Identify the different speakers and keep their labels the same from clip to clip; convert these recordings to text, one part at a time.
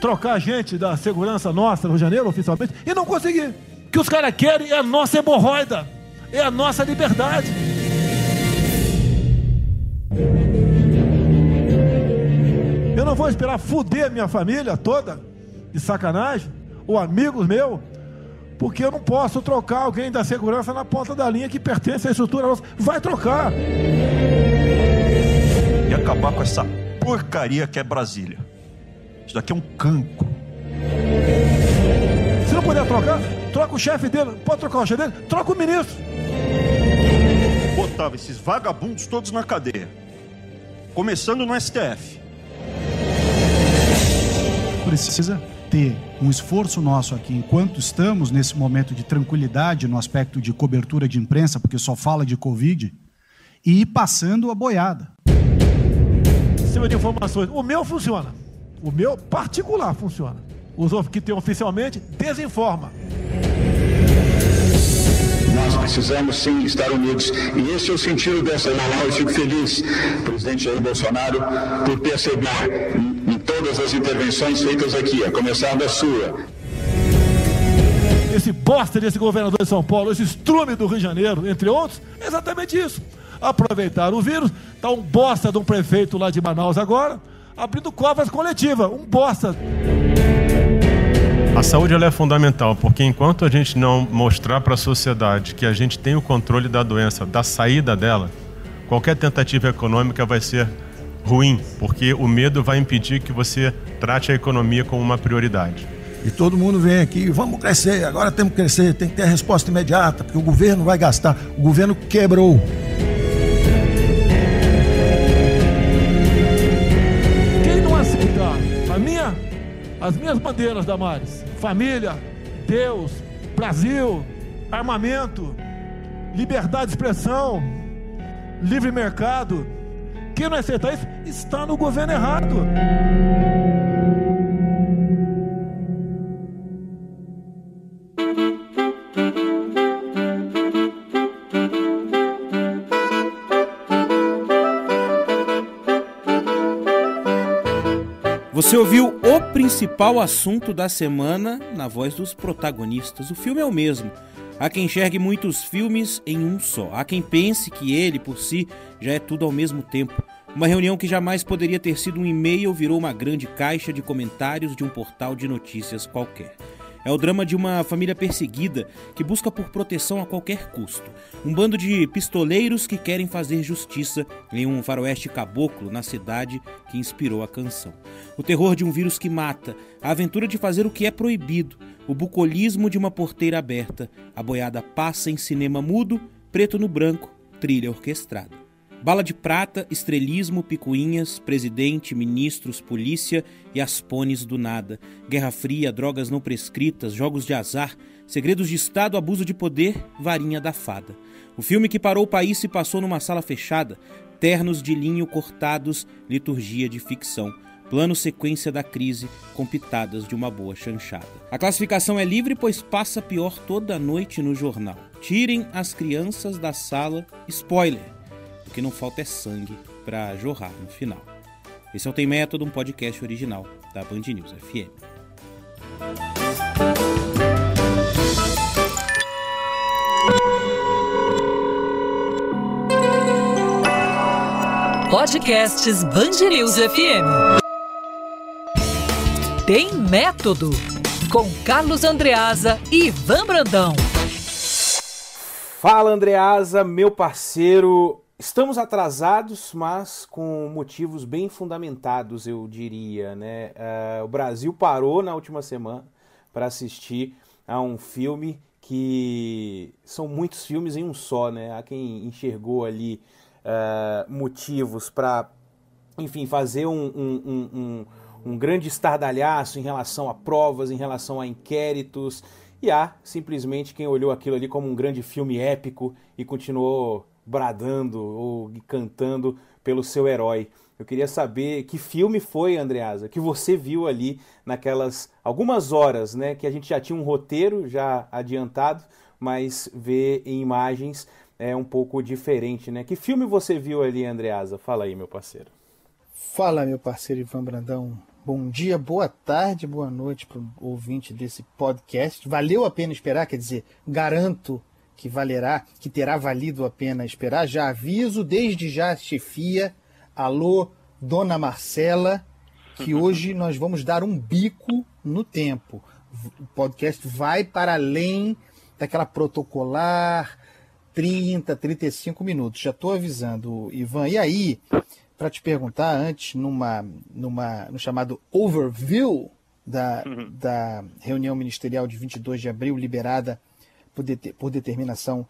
Speaker 1: trocar gente da segurança nossa no Rio de Janeiro, oficialmente, e não consegui. O que os caras querem é a nossa hemorroida, é a nossa liberdade. Eu não vou esperar fuder minha família toda, de sacanagem, ou amigos meus, porque eu não posso trocar alguém da segurança na ponta da linha que pertence à estrutura nossa. Vai trocar.
Speaker 2: E acabar com essa porcaria que é Brasília. Isso daqui é um cancro.
Speaker 1: Se não puder trocar, troca o chefe dele. Pode trocar o chefe dele? Troca o ministro.
Speaker 2: Botava esses vagabundos todos na cadeia. Começando no STF.
Speaker 3: Precisa ter um esforço nosso aqui, enquanto estamos nesse momento de tranquilidade no aspecto de cobertura de imprensa, porque só fala de Covid, e ir passando a boiada.
Speaker 1: Em cima de informações. O meu funciona. O meu particular funciona. Os que tem oficialmente, desinforma.
Speaker 4: Nós precisamos sim estar unidos. E esse é o sentido dessa reunião. Eu fico feliz, presidente Jair Bolsonaro, por perceber em, em todas as intervenções feitas aqui, a começar da sua.
Speaker 1: Esse bosta desse governador de São Paulo, esse estrume do Rio de Janeiro, entre outros, é exatamente isso. Aproveitar o vírus, tá um bosta de um prefeito lá de Manaus agora, abrindo covas coletivas, um bosta.
Speaker 5: A saúde ela é fundamental, porque enquanto a gente não mostrar para a sociedade que a gente tem o controle da doença, da saída dela, qualquer tentativa econômica vai ser ruim, porque o medo vai impedir que você trate a economia como uma prioridade.
Speaker 6: E todo mundo vem aqui, vamos crescer, agora temos que crescer, tem que ter a resposta imediata, porque o governo vai gastar. O governo quebrou.
Speaker 1: As minhas bandeiras, Damares, família, Deus, Brasil, armamento, liberdade de expressão, livre mercado. Quem não aceitar isso está no governo errado.
Speaker 7: Você ouviu o principal assunto da semana na voz dos protagonistas. O filme é o mesmo. Há quem enxergue muitos filmes em um só. Há quem pense que ele, por si, já é tudo ao mesmo tempo. Uma reunião que jamais poderia ter sido um e-mail virou uma grande caixa de comentários de um portal de notícias qualquer. É o drama de uma família perseguida que busca por proteção a qualquer custo. Um bando de pistoleiros que querem fazer justiça em um faroeste caboclo na cidade que inspirou a canção. O terror de um vírus que mata, a aventura de fazer o que é proibido, o bucolismo de uma porteira aberta, a boiada passa em cinema mudo, preto no branco, trilha orquestrada. Bala de prata, estrelismo, picuinhas, presidente, ministros, polícia e as pones do nada. Guerra fria, drogas não prescritas, jogos de azar, segredos de Estado, abuso de poder, varinha da fada. O filme que parou o país se passou numa sala fechada, ternos de linho cortados, liturgia de ficção. Plano sequência da crise, com pitadas de uma boa chanchada. A classificação é livre, pois passa pior toda noite no jornal. Tirem as crianças da sala. Spoiler! Que não falta é sangue para jorrar no final. Esse é o Tem Método, um podcast original da Band News FM.
Speaker 8: Podcasts Band News FM. Tem Método, com Carlos Andreasa e Ivan Brandão.
Speaker 7: Fala Andreasa, meu parceiro. Estamos atrasados, mas com motivos bem fundamentados, eu diria. Né? Uh, o Brasil parou na última semana para assistir a um filme que são muitos filmes em um só. Né? Há quem enxergou ali uh, motivos para, enfim, fazer um, um, um, um grande estardalhaço em relação a provas, em relação a inquéritos. E há simplesmente quem olhou aquilo ali como um grande filme épico e continuou bradando ou cantando pelo seu herói. Eu queria saber que filme foi, Andreasa, que você viu ali naquelas algumas horas, né? Que a gente já tinha um roteiro já adiantado, mas ver em imagens é um pouco diferente, né? Que filme você viu ali, Andreasa? Fala aí, meu parceiro.
Speaker 9: Fala, meu parceiro Ivan Brandão. Bom dia, boa tarde, boa noite para o ouvinte desse podcast. Valeu a pena esperar, quer dizer, garanto que valerá, que terá valido a pena esperar. Já aviso desde já, chefia, alô, dona Marcela, que hoje nós vamos dar um bico no tempo. O podcast vai para além daquela protocolar 30, 35 minutos. Já estou avisando, Ivan. E aí, para te perguntar antes, numa, numa, no chamado overview da, uhum. da reunião ministerial de 22 de abril, liberada por, por determinação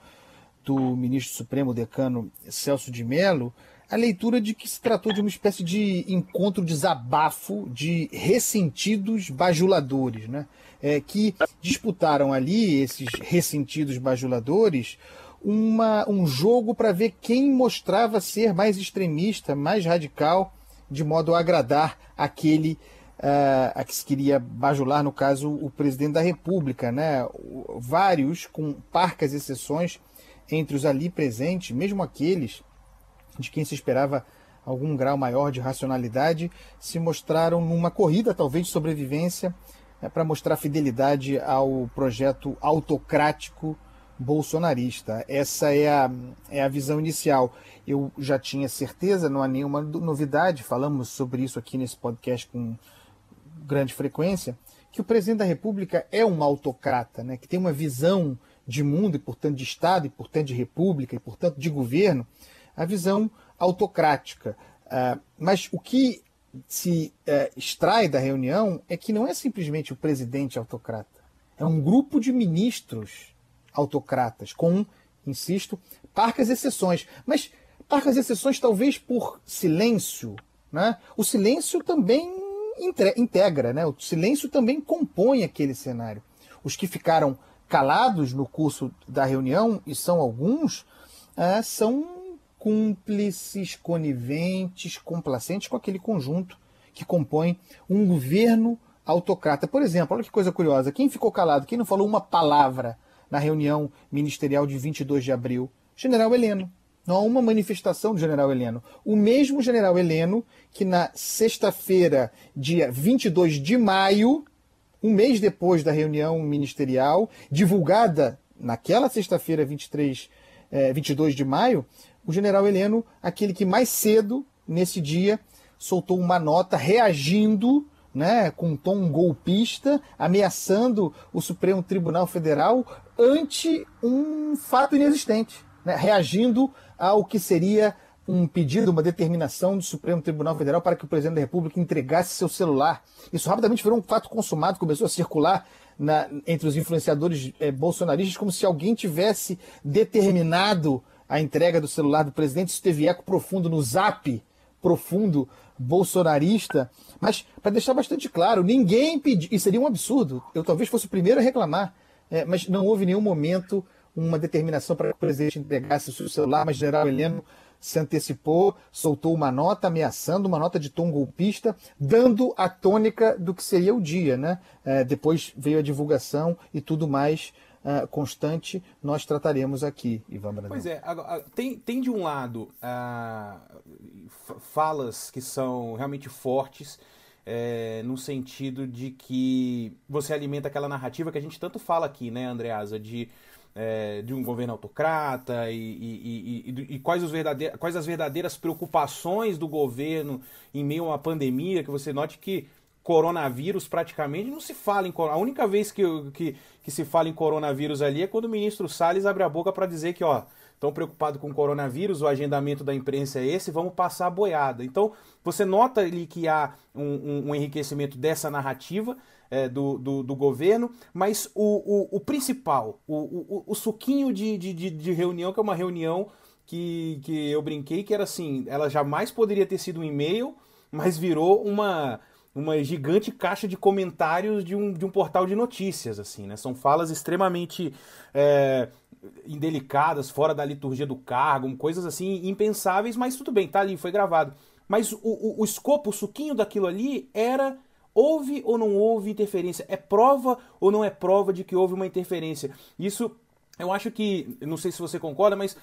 Speaker 9: do ministro Supremo Decano Celso de Mello, a leitura de que se tratou de uma espécie de encontro desabafo de ressentidos bajuladores, né? É, que disputaram ali, esses ressentidos bajuladores, uma, um jogo para ver quem mostrava ser mais extremista, mais radical, de modo a agradar aquele uh, a que se queria bajular, no caso, o presidente da República. Né? Vários, com parcas exceções, entre os ali presentes, mesmo aqueles de quem se esperava algum grau maior de racionalidade, se mostraram numa corrida, talvez, de sobrevivência, né, para mostrar fidelidade ao projeto autocrático bolsonarista. Essa é a, é a visão inicial. Eu já tinha certeza, não há nenhuma novidade, falamos sobre isso aqui nesse podcast com grande frequência, que o presidente da República é um autocrata, né, que tem uma visão de mundo e, portanto, de Estado e, portanto, de República e, portanto, de governo, a visão autocrática. Uh, mas o que se uh, extrai da reunião é que não é simplesmente o presidente autocrata, é um grupo de ministros autocratas, com, insisto, parcas exceções. Mas parcas exceções talvez por silêncio. Né? O silêncio também integra, né? o silêncio também compõe aquele cenário. Os que ficaram calados no curso da reunião, e são alguns, é, são cúmplices, coniventes, complacentes com aquele conjunto que compõe um governo autocrata. Por exemplo, olha que coisa curiosa: quem ficou calado, quem não falou uma palavra na reunião ministerial de 22 de abril? General Heleno. Não há uma manifestação do general Heleno. O mesmo general Heleno que na sexta-feira, dia 22 de maio, um mês depois da reunião ministerial, divulgada naquela sexta-feira, 23, eh, 22 de maio, o general Heleno, aquele que mais cedo, nesse dia, soltou uma nota reagindo né, com um tom golpista, ameaçando o Supremo Tribunal Federal ante um fato inexistente, né, reagindo ao que seria um pedido, uma determinação do Supremo Tribunal Federal para que o presidente da República entregasse seu celular. Isso rapidamente virou um fato consumado, começou a circular na, entre os influenciadores eh, bolsonaristas como se alguém tivesse determinado a entrega do celular do presidente. Isso teve eco profundo no zap profundo bolsonarista. Mas, para deixar bastante claro, ninguém pediu. E seria um absurdo. Eu talvez fosse o primeiro a reclamar. É, mas não houve nenhum momento uma determinação para que o presidente entregasse o seu celular, mas general Heleno se antecipou, soltou uma nota ameaçando, uma nota de tom golpista, dando a tônica do que seria o dia. Né? É, depois veio a divulgação e tudo mais uh, constante nós trataremos aqui, Ivan Brandão.
Speaker 7: Pois é, tem, tem de um lado uh, falas que são realmente fortes, é, no sentido de que você alimenta aquela narrativa que a gente tanto fala aqui, né, Andreasa, de, é, de um governo autocrata e, e, e, e quais, quais as verdadeiras preocupações do governo em meio a uma pandemia, que você note que coronavírus praticamente não se fala em A única vez que, que, que se fala em coronavírus ali é quando o ministro Salles abre a boca para dizer que, ó, estão preocupados com o coronavírus, o agendamento da imprensa é esse, vamos passar a boiada. Então, você nota ali que há um, um, um enriquecimento dessa narrativa é, do, do, do, governo, mas o, o, o principal, o, o, o suquinho de, de, de reunião, que é uma reunião que, que eu brinquei que era assim, ela jamais poderia ter sido um e-mail, mas virou uma uma gigante caixa de comentários de um, de um portal de notícias, assim, né? São falas extremamente é, indelicadas, fora da liturgia do cargo, coisas assim impensáveis, mas tudo bem, tá ali, foi gravado. Mas o, o, o escopo, o suquinho daquilo ali era houve ou não houve interferência? É prova ou não é prova de que houve uma interferência? Isso, eu acho que, não sei se você concorda, mas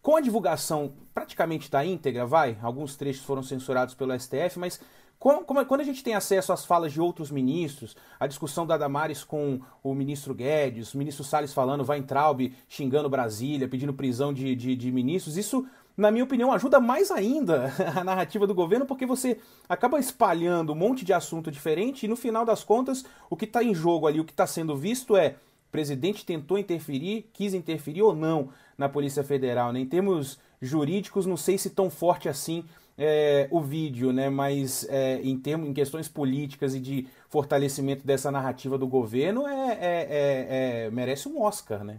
Speaker 7: com a divulgação praticamente da íntegra, vai, alguns trechos foram censurados pelo STF, mas quando a gente tem acesso às falas de outros ministros, a discussão da Damares com o ministro Guedes, o ministro Salles falando, vai Weintraub xingando Brasília, pedindo prisão de, de, de ministros, isso na minha opinião, ajuda mais ainda a narrativa do governo, porque você acaba espalhando um monte de assunto diferente e no final das contas, o que está em jogo ali, o que está sendo visto é o presidente tentou interferir, quis interferir ou não na Polícia Federal. Né? Em termos jurídicos, não sei se tão forte assim é, o vídeo, né? mas é, em, termos, em questões políticas e de fortalecimento dessa narrativa do governo, é, é, é, é merece um Oscar. Né?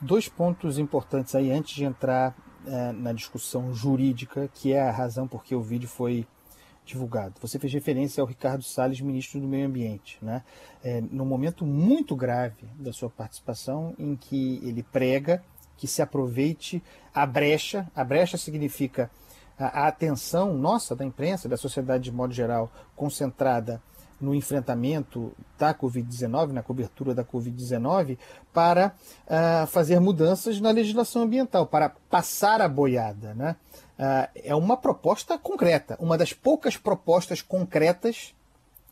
Speaker 9: Dois pontos importantes aí antes de entrar é, na discussão jurídica, que é a razão por que o vídeo foi divulgado. Você fez referência ao Ricardo Salles, ministro do Meio Ambiente, né? É, momento muito grave da sua participação, em que ele prega que se aproveite a brecha. A brecha significa a, a atenção nossa, da imprensa, da sociedade de modo geral, concentrada no enfrentamento da Covid-19, na cobertura da Covid-19, para uh, fazer mudanças na legislação ambiental, para passar a boiada. Né? Uh, é uma proposta concreta, uma das poucas propostas concretas,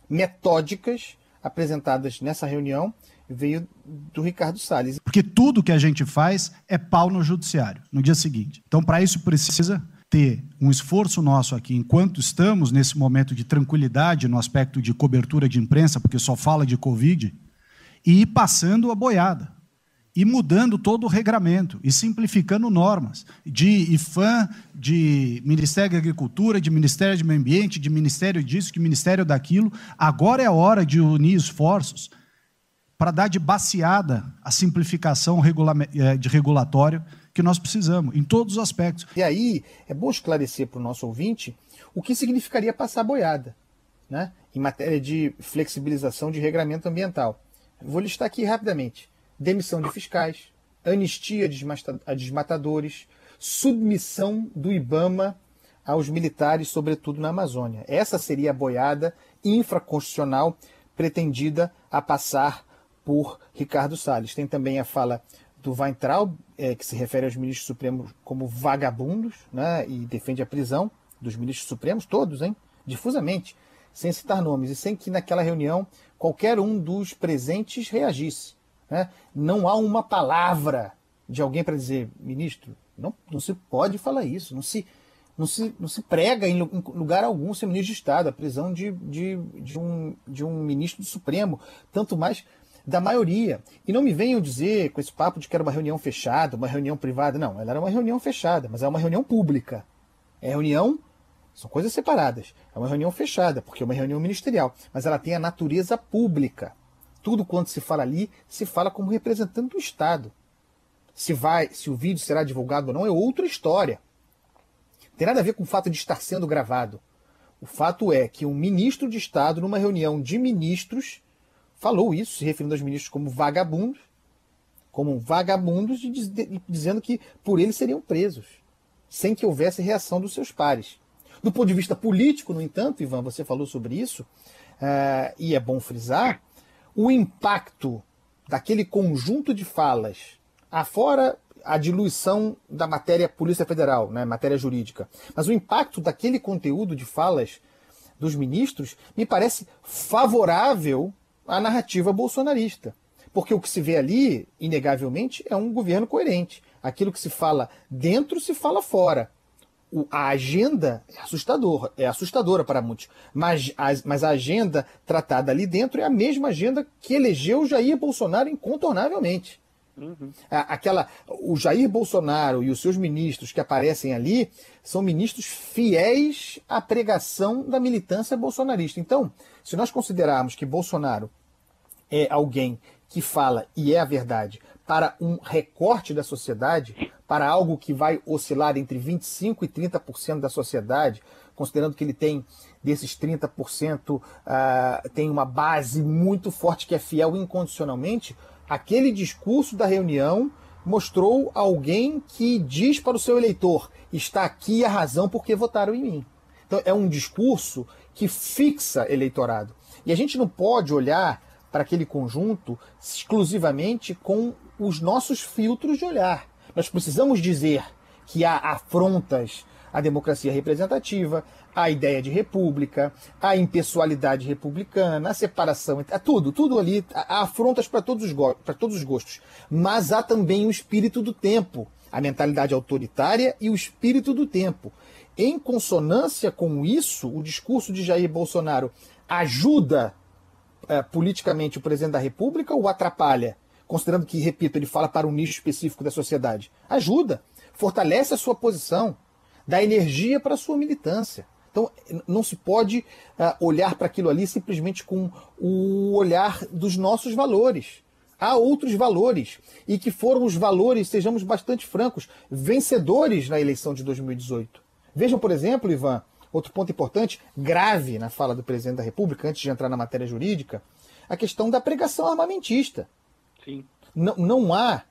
Speaker 9: metódicas, apresentadas nessa reunião, veio do Ricardo Salles.
Speaker 3: Porque tudo que a gente faz é pau no judiciário, no dia seguinte. Então, para isso, precisa ter um esforço nosso aqui, enquanto estamos nesse momento de tranquilidade no aspecto de cobertura de imprensa, porque só fala de Covid, e ir passando a boiada, e mudando todo o regramento, e simplificando normas, de IFAM, de Ministério da Agricultura, de Ministério do Meio Ambiente, de Ministério disso, de Ministério daquilo. Agora é a hora de unir esforços para dar de baseada a simplificação eh, de regulatório que nós precisamos, em todos os aspectos.
Speaker 9: E aí, é bom esclarecer para o nosso ouvinte o que significaria passar boiada, né? em matéria de flexibilização de regramento ambiental. Vou listar aqui rapidamente: demissão de fiscais, anistia a desmatadores, submissão do IBAMA aos militares, sobretudo na Amazônia. Essa seria a boiada infraconstitucional pretendida a passar por Ricardo Salles. Tem também a fala do Weintraub, é, que se refere aos ministros supremos como vagabundos, né, e defende a prisão dos ministros supremos, todos, hein, difusamente, sem citar nomes, e sem que naquela reunião qualquer um dos presentes reagisse. Né? Não há uma palavra de alguém para dizer, ministro, não, não se pode falar isso, não se, não se, não se prega em lugar algum ser ministro de Estado, a prisão de, de, de, um, de um ministro do Supremo, tanto mais da maioria. E não me venham dizer com esse papo de que era uma reunião fechada, uma reunião privada. Não, ela era uma reunião fechada, mas é uma reunião pública. É reunião, são coisas separadas. É uma reunião fechada, porque é uma reunião ministerial, mas ela tem a natureza pública. Tudo quanto se fala ali, se fala como representante do Estado. Se vai, se o vídeo será divulgado ou não é outra história. Não tem nada a ver com o fato de estar sendo gravado. O fato é que um ministro de Estado, numa reunião de ministros, falou isso, se referindo aos ministros como vagabundos, como vagabundos, e dizendo que por eles seriam presos, sem que houvesse reação dos seus pares. Do ponto de vista político, no entanto, Ivan, você falou sobre isso, uh, e é bom frisar, o impacto daquele conjunto de falas, afora a diluição da matéria Polícia Federal, né, matéria jurídica, mas o impacto daquele conteúdo de falas dos ministros me parece favorável a narrativa bolsonarista. Porque o que se vê ali, inegavelmente, é um governo coerente. Aquilo que se fala dentro se fala fora. O, a agenda é assustadora, é assustadora para muitos. Mas a, mas a agenda tratada ali dentro é a mesma agenda que elegeu Jair Bolsonaro incontornavelmente. Uhum. Aquela, o Jair Bolsonaro e os seus ministros que aparecem ali são ministros fiéis à pregação da militância bolsonarista. Então, se nós considerarmos que Bolsonaro é alguém que fala, e é a verdade, para um recorte da sociedade, para algo que vai oscilar entre 25% e 30% da sociedade, considerando que ele tem, desses 30%, uh, ah, tem uma base muito forte que é fiel incondicionalmente, aquele discurso da reunião mostrou alguém que diz para o seu eleitor: está aqui a razão porque votaram em mim. Então é um discurso que fixa eleitorado. E a gente não pode olhar para aquele conjunto exclusivamente com os nossos filtros de olhar. Nós precisamos dizer que há afrontas a democracia representativa, a ideia de república, a impessoalidade republicana, a separação, a tudo, tudo ali, há afrontas para todos, todos os gostos. Mas há também o espírito do tempo, a mentalidade autoritária e o espírito do tempo. Em consonância com isso, o discurso de Jair Bolsonaro ajuda é, politicamente o presidente da República ou atrapalha? Considerando que, repito, ele fala para um nicho específico da sociedade. Ajuda, fortalece a sua posição, dá energia para a sua militância. Então, não se pode uh, olhar para aquilo ali simplesmente com o olhar dos nossos valores. Há outros valores, e que foram os valores, sejamos bastante francos, vencedores na eleição de 2018. Vejam, por exemplo, Ivan, outro ponto importante, grave na fala do presidente da República, antes de entrar na matéria jurídica, a questão da pregação armamentista.
Speaker 7: Sim.
Speaker 9: Não, não há,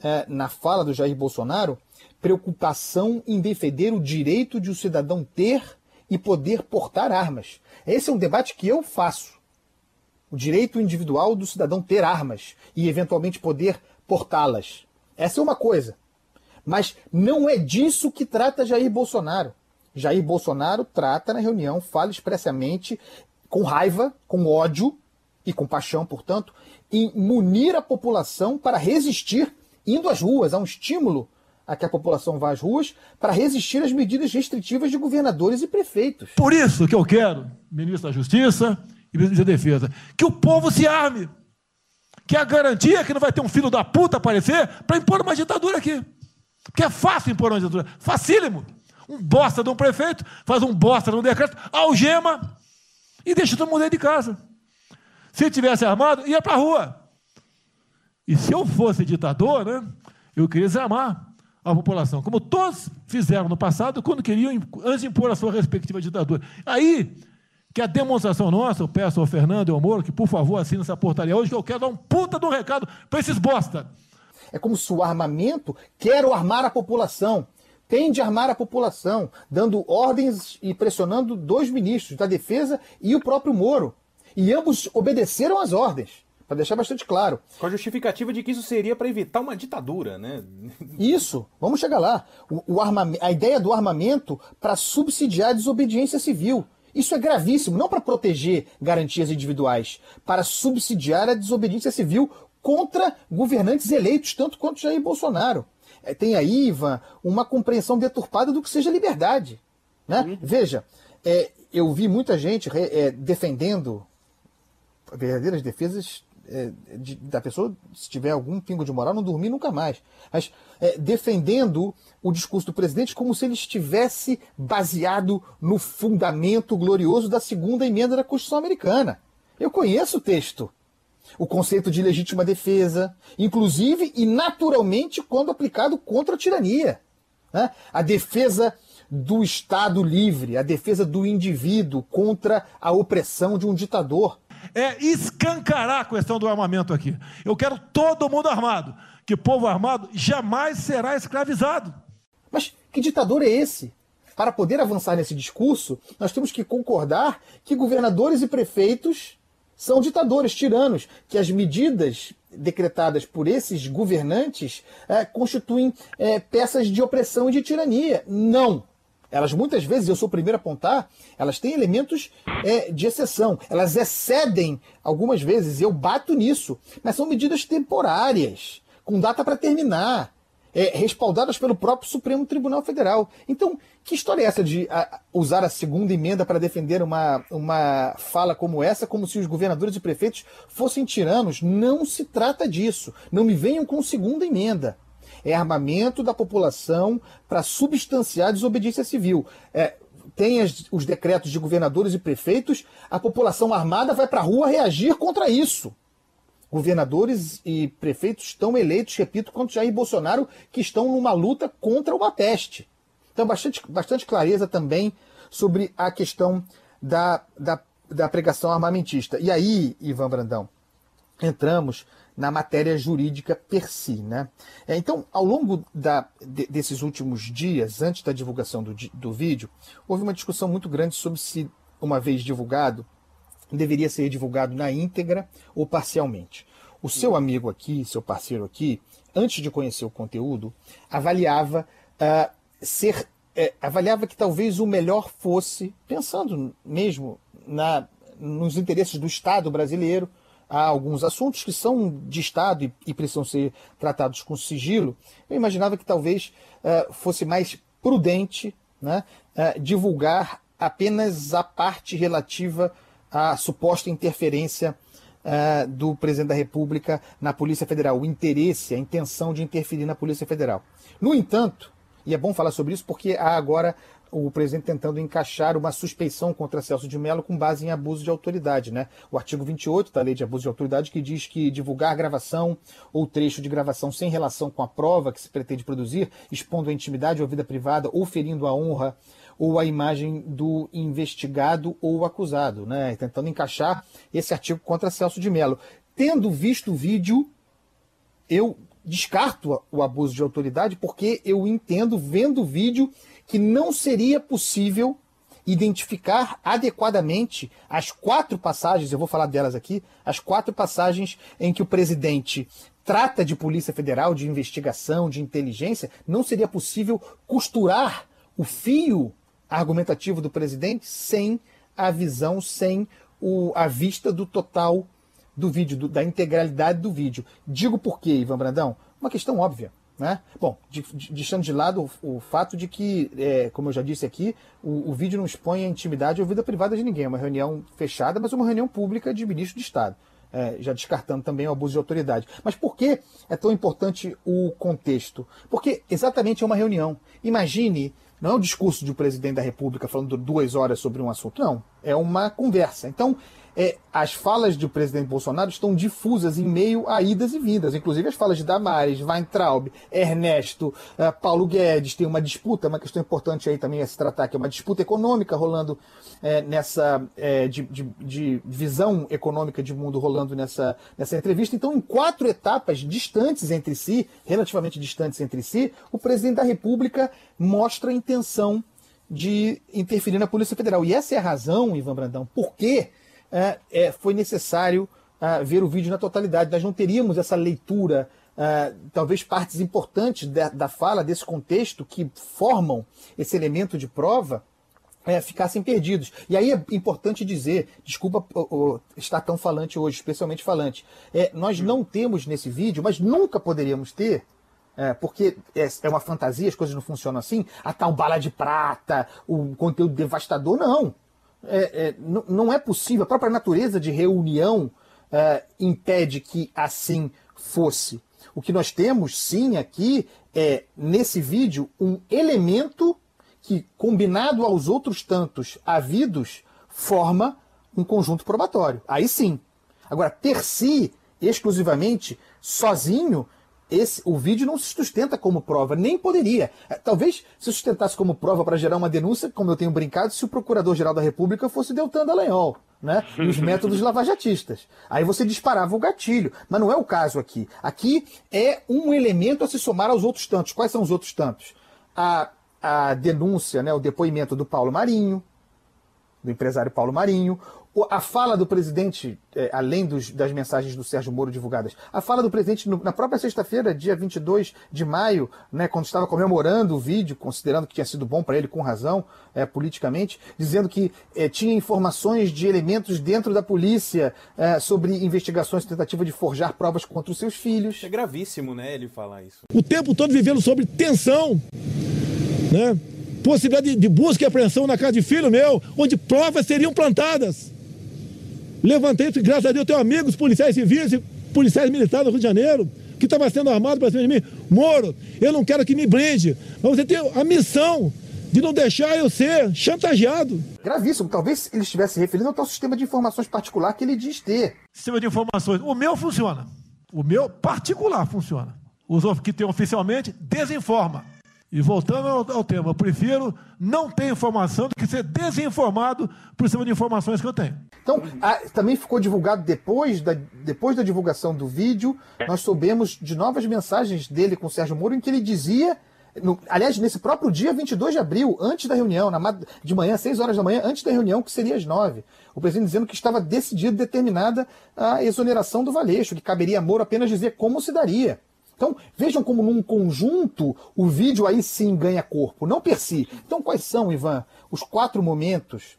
Speaker 9: é, na fala do Jair Bolsonaro, preocupação em defender o direito de o um cidadão ter e poder portar armas. Esse é um debate que eu faço. O direito individual do cidadão ter armas e, eventualmente, poder portá-las. Essa é uma coisa. Mas não é disso que trata Jair Bolsonaro. Jair Bolsonaro trata na reunião, fala expressamente, com raiva, com ódio e com paixão, portanto, em munir a população para resistir indo às ruas. Há um estímulo a que a população vá às ruas para resistir às medidas restritivas de governadores e prefeitos.
Speaker 1: Por isso que eu quero, ministro da Justiça e ministro da Defesa, que o povo se arme. Que a garantia que não vai ter um filho da puta aparecer para impor uma ditadura aqui. Porque é fácil impor uma ditadura. Facílimo. Um bosta de um prefeito faz um bosta de um decreto, algema e deixa todo mundo dentro de casa. Se tivesse armado, ia para a rua. E se eu fosse ditador, né, eu queria desarmar a população, como todos fizeram no passado, quando queriam, antes de impor a sua respectiva ditadura. Aí, que a demonstração nossa, eu peço ao Fernando e ao Moro que, por favor, assine essa portaria hoje, que eu quero dar um puta de um recado para esses bosta.
Speaker 9: É como se o armamento quero armar a população. Tem de armar a população, dando ordens e pressionando dois ministros da Defesa e o próprio Moro. E ambos obedeceram às ordens, para deixar bastante claro.
Speaker 7: Com a justificativa de que isso seria para evitar uma ditadura, né?
Speaker 9: Isso, vamos chegar lá. O, o a ideia do armamento para subsidiar a desobediência civil. Isso é gravíssimo, não para proteger garantias individuais, para subsidiar a desobediência civil contra governantes eleitos, tanto quanto Jair Bolsonaro. É, tem aí, Ivan, uma compreensão deturpada do que seja liberdade. Né? Uhum. Veja, é, eu vi muita gente é, defendendo verdadeiras defesas é, de, da pessoa, se tiver algum pingo de moral, não dormir nunca mais. Mas é, defendendo o discurso do presidente como se ele estivesse baseado no fundamento glorioso da segunda emenda da Constituição Americana. Eu conheço o texto o conceito de legítima defesa, inclusive e naturalmente quando aplicado contra a tirania. Né? A defesa do Estado livre, a defesa do indivíduo contra a opressão de um ditador.
Speaker 1: É escancarar a questão do armamento aqui. Eu quero todo mundo armado, que povo armado jamais será escravizado.
Speaker 9: Mas que ditador é esse? Para poder avançar nesse discurso, nós temos que concordar que governadores e prefeitos são ditadores, tiranos, que as medidas decretadas por esses governantes é, constituem é, peças de opressão e de tirania. Não. Elas muitas vezes, eu sou o primeiro a apontar, elas têm elementos é, de exceção. Elas excedem algumas vezes, eu bato nisso, mas são medidas temporárias, com data para terminar é, respaldadas pelo próprio Supremo Tribunal Federal. Então, que história é essa de a, usar a segunda emenda para defender uma, uma fala como essa, como se os governadores e prefeitos fossem tiranos? Não se trata disso. Não me venham com segunda emenda. É armamento da população para substanciar a desobediência civil. É, tem as, os decretos de governadores e prefeitos, a população armada vai para a rua reagir contra isso governadores e prefeitos estão eleitos, repito, contra Jair Bolsonaro, que estão numa luta contra uma peste. Então, bastante, bastante clareza também sobre a questão da, da, da pregação armamentista. E aí, Ivan Brandão, entramos na matéria jurídica per si. Né? É, então, ao longo da, de, desses últimos dias, antes da divulgação do, do vídeo, houve uma discussão muito grande sobre se, uma vez divulgado, deveria ser divulgado na íntegra ou parcialmente. O seu amigo aqui, seu parceiro aqui, antes de conhecer o conteúdo, avaliava uh, ser é, avaliava que talvez o melhor fosse, pensando mesmo na, nos interesses do Estado brasileiro, há alguns assuntos que são de Estado e, e precisam ser tratados com sigilo. Eu imaginava que talvez uh, fosse mais prudente né, uh, divulgar apenas a parte relativa à suposta interferência uh, do presidente da República na Polícia Federal, o interesse, a intenção de interferir na Polícia Federal. No entanto, e é bom falar sobre isso porque há agora o presidente tentando encaixar uma suspeição contra Celso de Mello com base em abuso de autoridade, né? O artigo 28 da Lei de Abuso de Autoridade que diz que divulgar gravação ou trecho de gravação sem relação com a prova que se pretende produzir, expondo a intimidade ou a vida privada ou ferindo a honra ou a imagem do investigado ou acusado, né? Tentando encaixar esse artigo contra Celso de Mello. Tendo visto o vídeo, eu descarto o abuso de autoridade porque eu entendo, vendo o vídeo, que não seria possível identificar adequadamente as quatro passagens, eu vou falar delas aqui, as quatro passagens em que o presidente trata de Polícia Federal, de investigação, de inteligência, não seria possível costurar o fio argumentativo do presidente sem a visão, sem o, a vista do total do vídeo, do, da integralidade do vídeo. Digo por quê, Ivan Brandão? Uma questão óbvia. Né? Bom, deixando de lado o, o fato de que, é, como eu já disse aqui, o, o, vídeo não expõe a intimidade ou vida privada de ninguém. É uma reunião fechada, mas uma reunião pública de ministro de Estado. É, já descartando também o abuso de autoridade. Mas por que é tão importante o contexto? Porque exatamente é uma reunião. Imagine, não é um discurso de um presidente da República falando duas horas sobre um assunto, não. É uma conversa. Então, é, as falas do presidente Bolsonaro estão difusas em meio a idas e vindas, inclusive as falas de Damares, Weintraub, Ernesto, uh, Paulo Guedes, tem uma disputa, uma questão importante aí também a se tratar, que é uma disputa econômica rolando é, nessa, é, de, de, de, visão econômica de mundo rolando nessa, nessa entrevista. Então, em quatro etapas distantes entre si, relativamente distantes entre si, o presidente da República mostra a intenção de interferir na Polícia Federal. E essa é a razão, Ivan Brandão, por que é, é, foi necessário é, ver o vídeo na totalidade. Nós não teríamos essa leitura, é, talvez partes importantes da, da, fala, desse contexto, que formam esse elemento de prova, é, ficassem perdidos. E aí é importante dizer, desculpa estar tão falante hoje, especialmente falante, é, nós não temos nesse vídeo, mas nunca poderíamos ter, é, porque é, é, uma fantasia, as coisas não funcionam assim, a tal bala de prata, o conteúdo devastador, não é, é, não é possível, a própria natureza de reunião é, impede que assim fosse. O que nós temos, sim, aqui é, nesse vídeo, um elemento que, combinado aos outros tantos havidos, forma um conjunto probatório. Aí sim. Agora, ter si, exclusivamente, sozinho, esse, o vídeo não se sustenta como prova, nem poderia. É, talvez se sustentasse como prova para gerar uma denúncia, como eu tenho brincado, se o Procurador-Geral da República fosse Deltan Dallagnol, né? E os métodos lavajatistas. Aí você disparava o gatilho. Mas não é o caso aqui. Aqui é um elemento a se somar aos outros tantos. Quais são os outros tantos? A, a denúncia, né, o depoimento do Paulo Marinho, do empresário Paulo Marinho, a fala do presidente, é, além dos, das mensagens do Sérgio Moro divulgadas, a fala do presidente no, na própria sexta-feira, dia 22 de maio, né, quando estava comemorando o vídeo, considerando que tinha sido bom para ele, com razão, é, politicamente, dizendo que é, tinha informações de elementos dentro da polícia é, sobre investigações e tentativa de forjar provas contra os seus filhos.
Speaker 7: É gravíssimo, né, ele falar isso.
Speaker 1: O tempo todo vivendo sobre tensão, né? possibilidade de, de busca e apreensão na casa de filho meu, onde provas seriam plantadas. Levantei isso, graças a Deus, tenho amigos policiais civis e policiais militares do Rio de Janeiro, que estava sendo armado para cima de mim. Moro, eu não quero que me blinde, mas você tem a missão de não deixar eu ser chantageado.
Speaker 9: Gravíssimo. Talvez ele estivesse referindo ao tal sistema de informações particular que ele diz ter.
Speaker 1: Sistema de informações. O meu funciona. O meu particular funciona. Os que tem oficialmente desinforma. E voltando ao, ao, tema, eu prefiro não ter informação do que ser desinformado por cima de informações que eu tenho.
Speaker 9: Então, a, também ficou divulgado depois da, depois da divulgação do vídeo, nós soubemos de novas mensagens dele com o Sérgio Moro, em que ele dizia, no, aliás, nesse próprio dia 22 de abril, antes da reunião, na, de manhã, 6 horas da manhã, antes da reunião, que seria às 9, o presidente dizendo que estava decidido, determinada a exoneração do Valeixo, que caberia a Moro apenas dizer como se daria Então, vejam como num conjunto o vídeo aí sim ganha corpo, não per si. Então, quais são, Ivan, os quatro momentos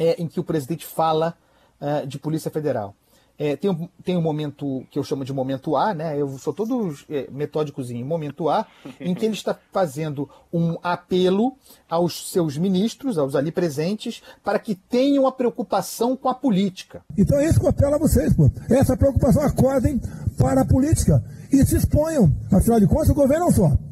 Speaker 9: é, em que o presidente fala uh, de Polícia Federal? É, tem, um, tem um momento que eu chamo de momento A, né? Eu sou todo é, metódicozinho, momento A, em que ele está fazendo um apelo aos seus ministros, aos ali presentes, para que tenham a preocupação com a política.
Speaker 6: Então é isso que eu apelo a vocês, pô. Essa preocupação, acordem para a política e se exponham. Afinal de contas, o governo é um só.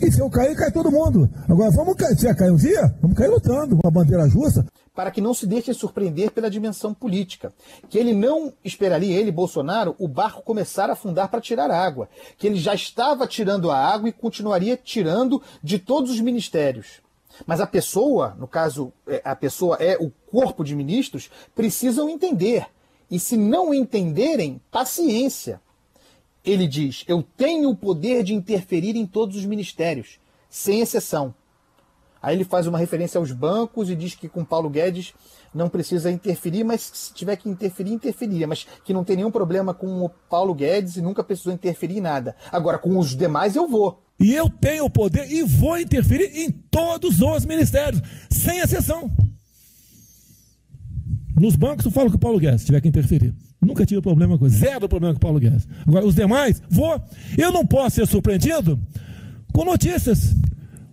Speaker 6: E se eu cair, cai todo mundo. Agora, vamos cair, se cair um dia, vamos cair lutando, com a bandeira justa
Speaker 9: para que não se deixe surpreender pela dimensão política. Que ele não esperaria, ele, Bolsonaro, o barco começar a afundar para tirar água. Que ele já estava tirando a água e continuaria tirando de todos os ministérios. Mas a pessoa, no caso, é, a pessoa é o corpo de ministros, precisam entender. E se não entenderem, paciência. Ele diz: Eu tenho o poder de interferir em todos os ministérios, sem exceção. Aí ele faz uma referência aos bancos e diz que com Paulo Guedes não precisa interferir, mas se tiver que interferir, interferia, mas que não tem nenhum problema com o Paulo Guedes e nunca precisou interferir em nada. Agora, com os demais eu vou.
Speaker 6: E eu tenho o poder e vou interferir em todos os ministérios, sem exceção. Nos bancos eu falo com o Paulo Guedes, se tiver que interferir. Nunca tive problema com zero problema com o Paulo Guedes. Agora, os demais, vou. Eu não posso ser surpreendido com notícias.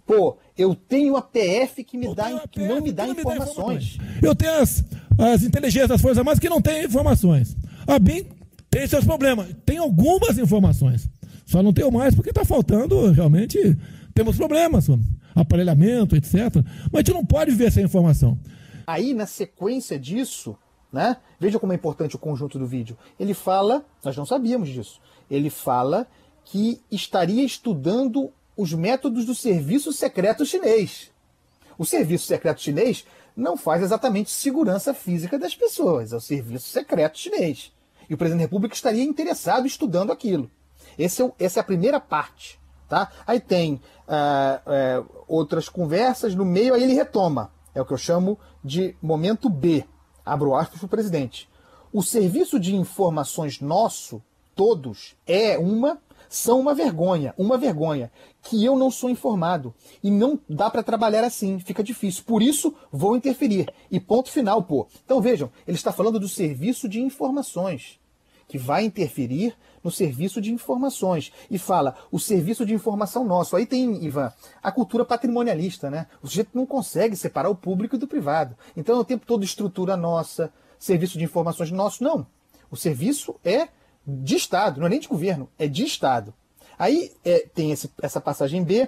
Speaker 9: Pô, eu tenho a PF que, me dá, que não me dá informações.
Speaker 6: Eu tenho as, as inteligências das Forças Armadas que não têm informações. A BIM tem seus problemas. Tem algumas informações. Só não tenho mais porque está faltando, realmente, temos problemas. Aparelhamento, etc. Mas a gente não pode ver essa informação.
Speaker 9: Aí, na sequência disso, né? Veja como é importante o conjunto do vídeo. Ele fala, nós não sabíamos disso. Ele fala que estaria estudando os métodos do serviço secreto chinês. O serviço secreto chinês não faz exatamente segurança física das pessoas, é o serviço secreto chinês. E o presidente da República estaria interessado estudando aquilo. Esse é o, essa é a primeira parte. Tá? Aí tem uh, uh, outras conversas, no meio aí ele retoma. É o que eu chamo de momento B. Abro aspas para o presidente. O serviço de informações nosso, todos, é uma são uma vergonha, uma vergonha, que eu não sou informado. E não dá para trabalhar assim, fica difícil. Por isso, vou interferir. E ponto final, pô. Então vejam, ele está falando do serviço de informações, que vai interferir no serviço de informações. E fala, o serviço de informação nosso. Aí tem, Ivan, a cultura patrimonialista, né? O sujeito não consegue separar o público do privado. Então é o tempo todo estrutura nossa, serviço de informações nosso. Não. O serviço é de Estado, não é nem de governo, é de Estado. Aí é, tem esse, essa passagem B,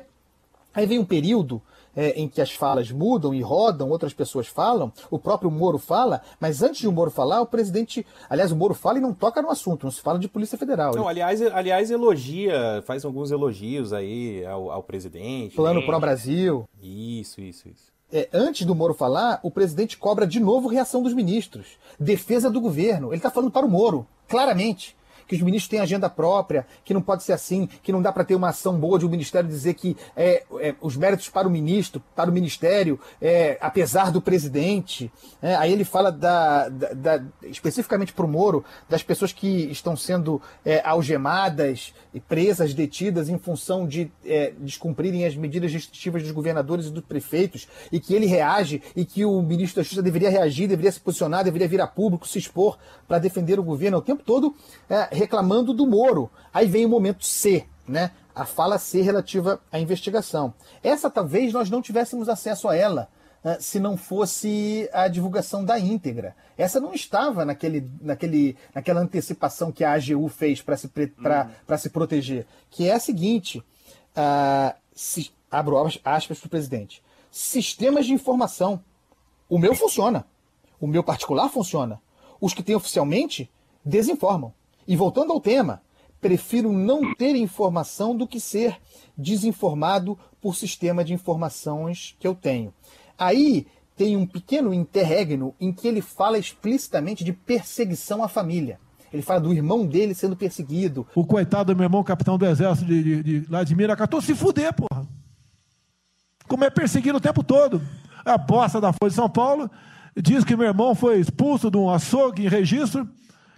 Speaker 9: aí vem um período é, em que as falas mudam e rodam, outras pessoas falam, o próprio Moro fala, mas antes de o Moro falar, o presidente. Aliás, o Moro fala e não toca no assunto, não se fala de Polícia Federal.
Speaker 7: Não, aliás, aliás elogia, faz alguns elogios aí ao, ao presidente.
Speaker 9: Plano né? Pro Brasil.
Speaker 7: Isso, isso, isso.
Speaker 9: É, antes do Moro falar, o presidente cobra de novo reação dos ministros. Defesa do governo. Ele está falando para o Moro, claramente que os ministros têm agenda própria, que não pode ser assim, que não dá para ter uma ação boa de um ministério dizer que é, é, os méritos para o ministro, para o ministério, é, apesar do presidente. É, aí ele fala da, da, da especificamente para o Moro, das pessoas que estão sendo é, algemadas e presas, detidas em função de é, descumprirem as medidas restritivas dos governadores e dos prefeitos, e que ele reage e que o ministro da Justiça deveria reagir, deveria se posicionar, deveria vir a público, se expor para defender o governo o tempo todo é, reclamando do Moro. Aí vem o momento C, né? A fala C relativa à investigação. Essa talvez nós não tivéssemos acesso a ela uh, se não fosse a divulgação da íntegra. Essa não estava naquele, naquele, naquela antecipação que a AGU fez para se, uhum. se proteger. Que é a seguinte: uh, se, abro aspas para o presidente. Sistemas de informação. O meu funciona. O meu particular funciona. Os que têm oficialmente desinformam. E voltando ao tema, prefiro não ter informação do que ser desinformado por sistema de informações que eu tenho. Aí tem um pequeno interregno em que ele fala explicitamente de perseguição à família. Ele fala do irmão dele sendo perseguido.
Speaker 1: O coitado do meu irmão, capitão do exército de, de, de se fuder, porra. Como é perseguido o tempo todo. A bosta da Folha de São Paulo diz que meu irmão foi expulso de um açougue em registro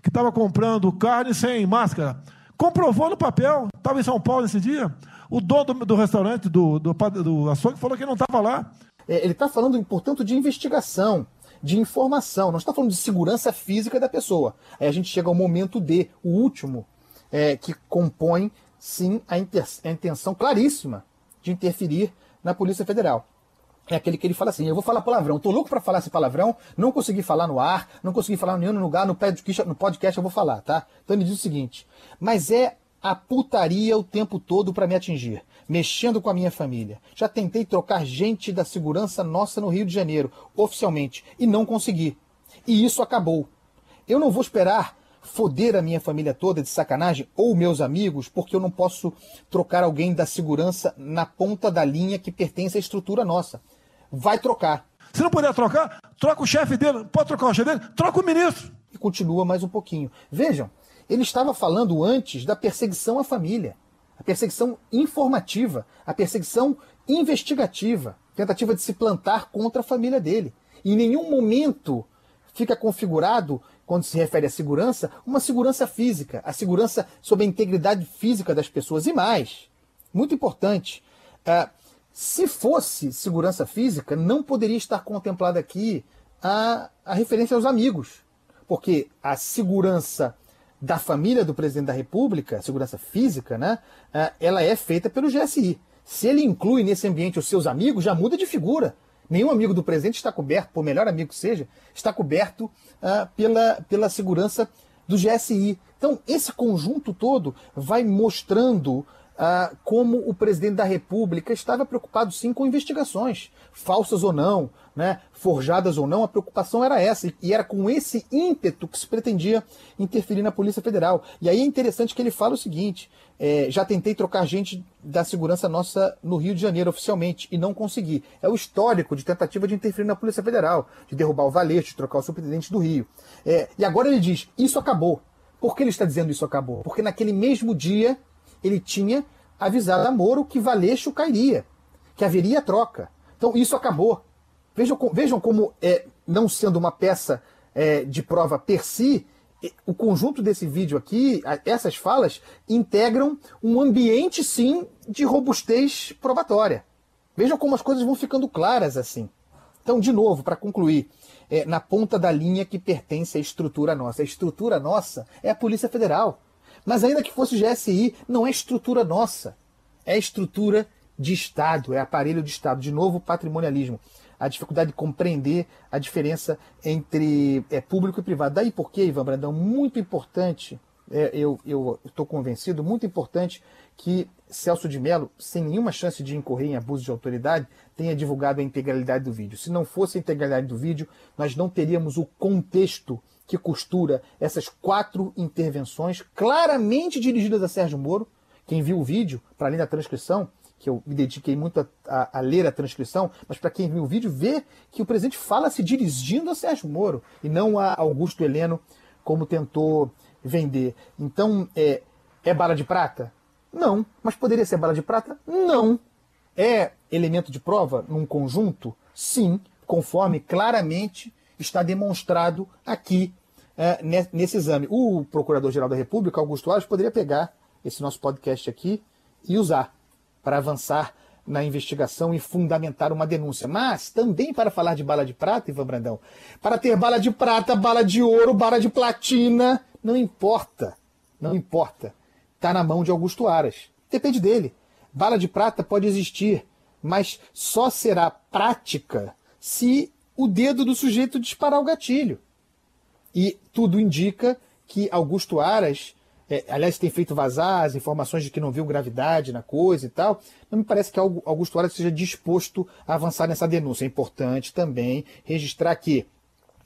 Speaker 1: que estava comprando carne sem máscara. Comprovou no papel, estava em São Paulo esse dia. O dono do, do restaurante, do, do, do açougue, falou que não estava lá.
Speaker 9: É, ele está falando, portanto, de investigação, de informação, não está falando de segurança física da pessoa. Aí a gente chega ao momento D, o último, é, que compõe, sim, a, a intenção claríssima de interferir na Polícia Federal é aquele que ele fala assim: eu vou falar palavrão, tô louco para falar esse palavrão, não consegui falar no ar, não consegui falar em nenhum lugar, no podcast, no podcast eu vou falar, tá? Então ele diz o seguinte: mas é a putaria o tempo todo para me atingir, mexendo com a minha família. Já tentei trocar gente da segurança nossa no Rio de Janeiro, oficialmente, e não consegui. E isso acabou. Eu não vou esperar foder a minha família toda de sacanagem ou meus amigos porque eu não posso trocar alguém da segurança na ponta da linha que pertence à estrutura nossa vai trocar.
Speaker 1: Se não puder trocar, troca o chefe dele. Pode trocar o chefe dele? Troca o ministro.
Speaker 9: E continua mais um pouquinho. Vejam, ele estava falando antes da perseguição à família, a perseguição informativa, a perseguição investigativa, tentativa de se plantar contra a família dele. E em nenhum momento fica configurado, quando se refere à segurança, uma segurança física, a segurança sobre a integridade física das pessoas. E mais, muito importante, uh, se fosse segurança física, não poderia estar contemplada aqui a, a referência aos amigos, porque a segurança da família do presidente da República, segurança física, né, ela é feita pelo GSI. Se ele inclui nesse ambiente os seus amigos, já muda de figura. Nenhum amigo do presidente está coberto, por melhor amigo que seja, está coberto uh, pela, pela segurança do GSI. Então, esse conjunto todo vai mostrando ah, como o presidente da República estava preocupado sim com investigações, falsas ou não, né, forjadas ou não, a preocupação era essa, e era com esse ímpeto que se pretendia interferir na Polícia Federal. E aí é interessante que ele fala o seguinte: é, já tentei trocar gente da segurança nossa no Rio de Janeiro oficialmente e não consegui. É o histórico de tentativa de interferir na Polícia Federal, de derrubar o Valete, de trocar o superintendente do Rio. É, e agora ele diz: isso acabou. Por que ele está dizendo isso acabou? Porque naquele mesmo dia ele tinha avisado a Moro que Valeixo cairia, que haveria troca. Então isso acabou. Vejam, vejam como, é, não sendo uma peça é, de prova per si, o conjunto desse vídeo aqui, essas falas, integram um ambiente, sim, de robustez probatória. Vejam como as coisas vão ficando claras assim. Então, de novo, para concluir, é, na ponta da linha que pertence à estrutura nossa. A estrutura nossa é a Polícia Federal. Mas ainda que fosse GSI, não é estrutura nossa. É estrutura de Estado, é aparelho de Estado. De novo, patrimonialismo. A dificuldade de compreender a diferença entre é, público e privado. Daí porque, Ivan Brandão, muito importante, é, eu estou convencido, muito importante que Celso de Mello, sem nenhuma chance de incorrer em abuso de autoridade, tenha divulgado a integralidade do vídeo. Se não fosse a integralidade do vídeo, nós não teríamos o contexto que costura essas quatro intervenções claramente dirigidas a Sérgio Moro. Quem viu o vídeo, para além da transcrição, que eu me dediquei muito a, a, a ler a transcrição, mas para quem viu o vídeo, vê que o presidente fala se dirigindo a Sérgio Moro e não a Augusto Heleno, como tentou vender. Então, é, é bala de prata? Não. Mas poderia ser bala de prata? Não. É elemento de prova num conjunto? Sim, conforme claramente está demonstrado aqui é, nesse exame. O Procurador-Geral da República, Augusto Aras, poderia pegar esse nosso podcast aqui e usar para avançar na investigação e fundamentar uma denúncia. Mas também para falar de bala de prata, Ivan Brandão, para ter bala de prata, bala de ouro, bala de platina, não importa. Não importa. Está na mão de Augusto Aras. Depende dele. Bala de prata pode existir, mas só será prática se o dedo do sujeito disparar o gatilho. E tudo indica que Augusto Aras, é, aliás, tem feito vazar as informações de que não viu gravidade na coisa e tal. Não me parece que Augusto Aras seja disposto a avançar nessa denúncia. É importante também registrar que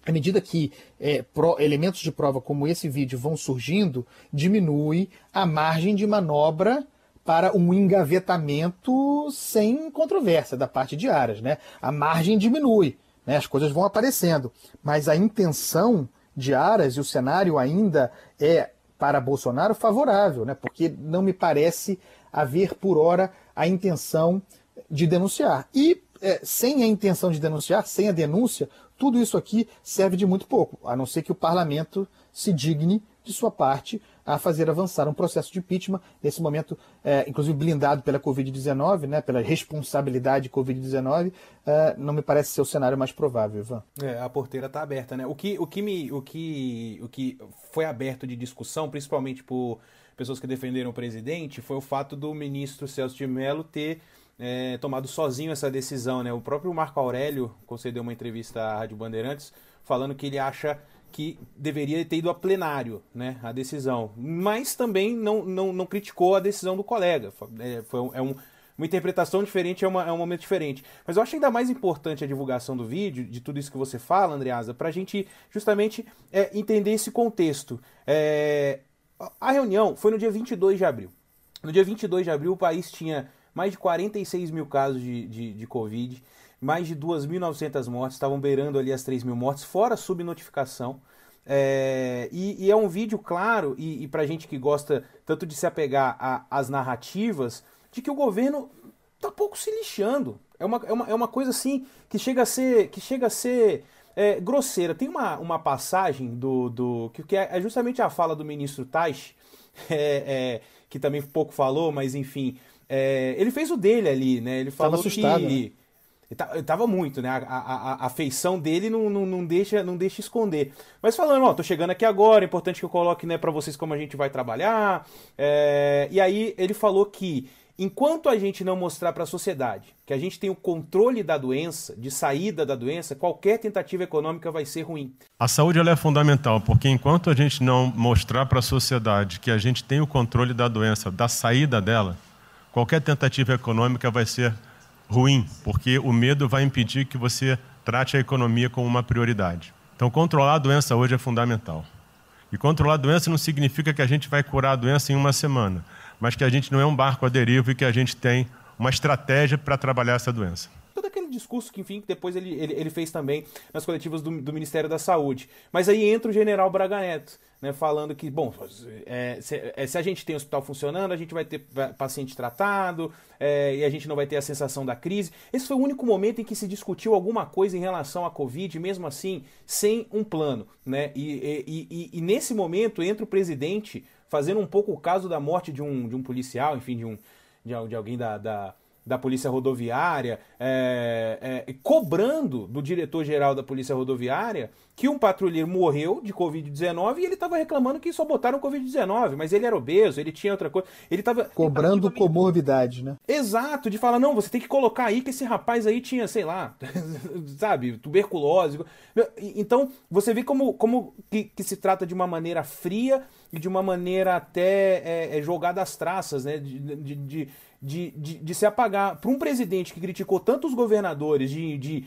Speaker 9: à medida que é, pro, elementos de prova como esse vídeo vão surgindo, diminui a margem de manobra para um engavetamento sem controvérsia da parte de Aras. Né? A margem diminui né? As coisas vão aparecendo, mas a intenção de Aras e o cenário ainda é para Bolsonaro favorável, né? porque não me parece haver por hora a intenção de denunciar. E é, sem a intenção de denunciar, sem a denúncia, tudo isso aqui serve de muito pouco, a não ser que o parlamento se digne de sua parte a fazer avançar um processo de impeachment, nesse momento, é, inclusive blindado pela Covid-19, né, pela responsabilidade Covid-19, é, não me parece ser o cenário mais provável, Ivan.
Speaker 7: É, a porteira está aberta, né? O que, o, que me, o, que, o que foi aberto de discussão, principalmente por pessoas que defenderam o presidente, foi o fato do ministro Celso de Mello ter é, tomado sozinho essa decisão, né? O próprio Marco Aurélio concedeu uma entrevista à Rádio Bandeirantes falando que ele acha que deveria ter ido a plenário, né, a decisão. Mas também não, não, não criticou a decisão do colega. É, foi, é um, uma interpretação diferente, é, uma, é um momento diferente. Mas eu acho ainda mais importante a divulgação do vídeo, de tudo isso que você fala, Andreasa, para a gente justamente é, entender esse contexto. É, a reunião foi no dia 22 de abril. No dia 22 de abril, o país tinha mais de 46 mil casos de, de, de Covid mais de 2.900 mortes, estavam beirando ali as 3 mil mortes, fora subnotificação. É, e, e, é um vídeo claro, e, e para gente que gosta tanto de se apegar às narrativas, de que o governo tá pouco se lixando. É uma, é uma, é uma coisa assim que chega a ser, que chega a ser é, grosseira. Tem uma, uma passagem do, do que é, é justamente a fala do ministro Taish, é, é, que também pouco falou, mas enfim, é, ele fez o dele ali, né? Ele falou assustado, que. Né? Ele tava muito, né? A, a, a feição dele não, não, não, deixa, não deixa esconder. Mas falando, ó, tô chegando aqui agora, é importante que eu coloque né, para vocês como a gente vai trabalhar. É... E aí ele falou que enquanto a gente não mostrar para a sociedade que a gente tem o controle da doença, de saída da doença, qualquer tentativa econômica vai ser ruim.
Speaker 5: A saúde é fundamental, porque enquanto a gente não mostrar para a sociedade que a gente tem o controle da doença, da saída dela, qualquer tentativa econômica vai ser ruim ruim, porque o medo vai impedir que você trate a economia como uma prioridade. Então, controlar a doença hoje é fundamental. E controlar a doença não significa que a gente vai curar a doença em uma semana, mas que a gente não é um barco à deriva e que a gente tem uma estratégia para trabalhar essa doença
Speaker 7: discurso que, enfim, que depois ele, ele, ele fez também nas coletivas do, do, Ministério da Saúde. Mas aí entra o general Braga Neto, né, falando que, bom, é, se, é, se, a gente tem hospital funcionando, a gente vai ter paciente tratado é, e a gente não vai ter a sensação da crise. Esse foi o único momento em que se discutiu alguma coisa em relação à Covid, mesmo assim, sem um plano. Né? E, e, e, e nesse momento entra o presidente fazendo um pouco o caso da morte de um, de um policial, enfim, de, um, de, de alguém da, da da Polícia Rodoviária, é, é, cobrando do diretor-geral da Polícia Rodoviária que um patrulheiro morreu de Covid-19 e ele estava reclamando que só botaram Covid-19, mas ele era obeso, ele tinha outra coisa. Ele estava
Speaker 9: Cobrando ele tava... comorbidade, né?
Speaker 7: Exato, de falar, não, você tem que colocar aí que esse rapaz aí tinha, sei lá, sabe, tuberculose. Então, você vê como, como que, que se trata de uma maneira fria e de uma maneira até é, é jogada às traças, né? de, de, de de, de, de se apagar. Para um presidente que criticou tantos governadores, de, de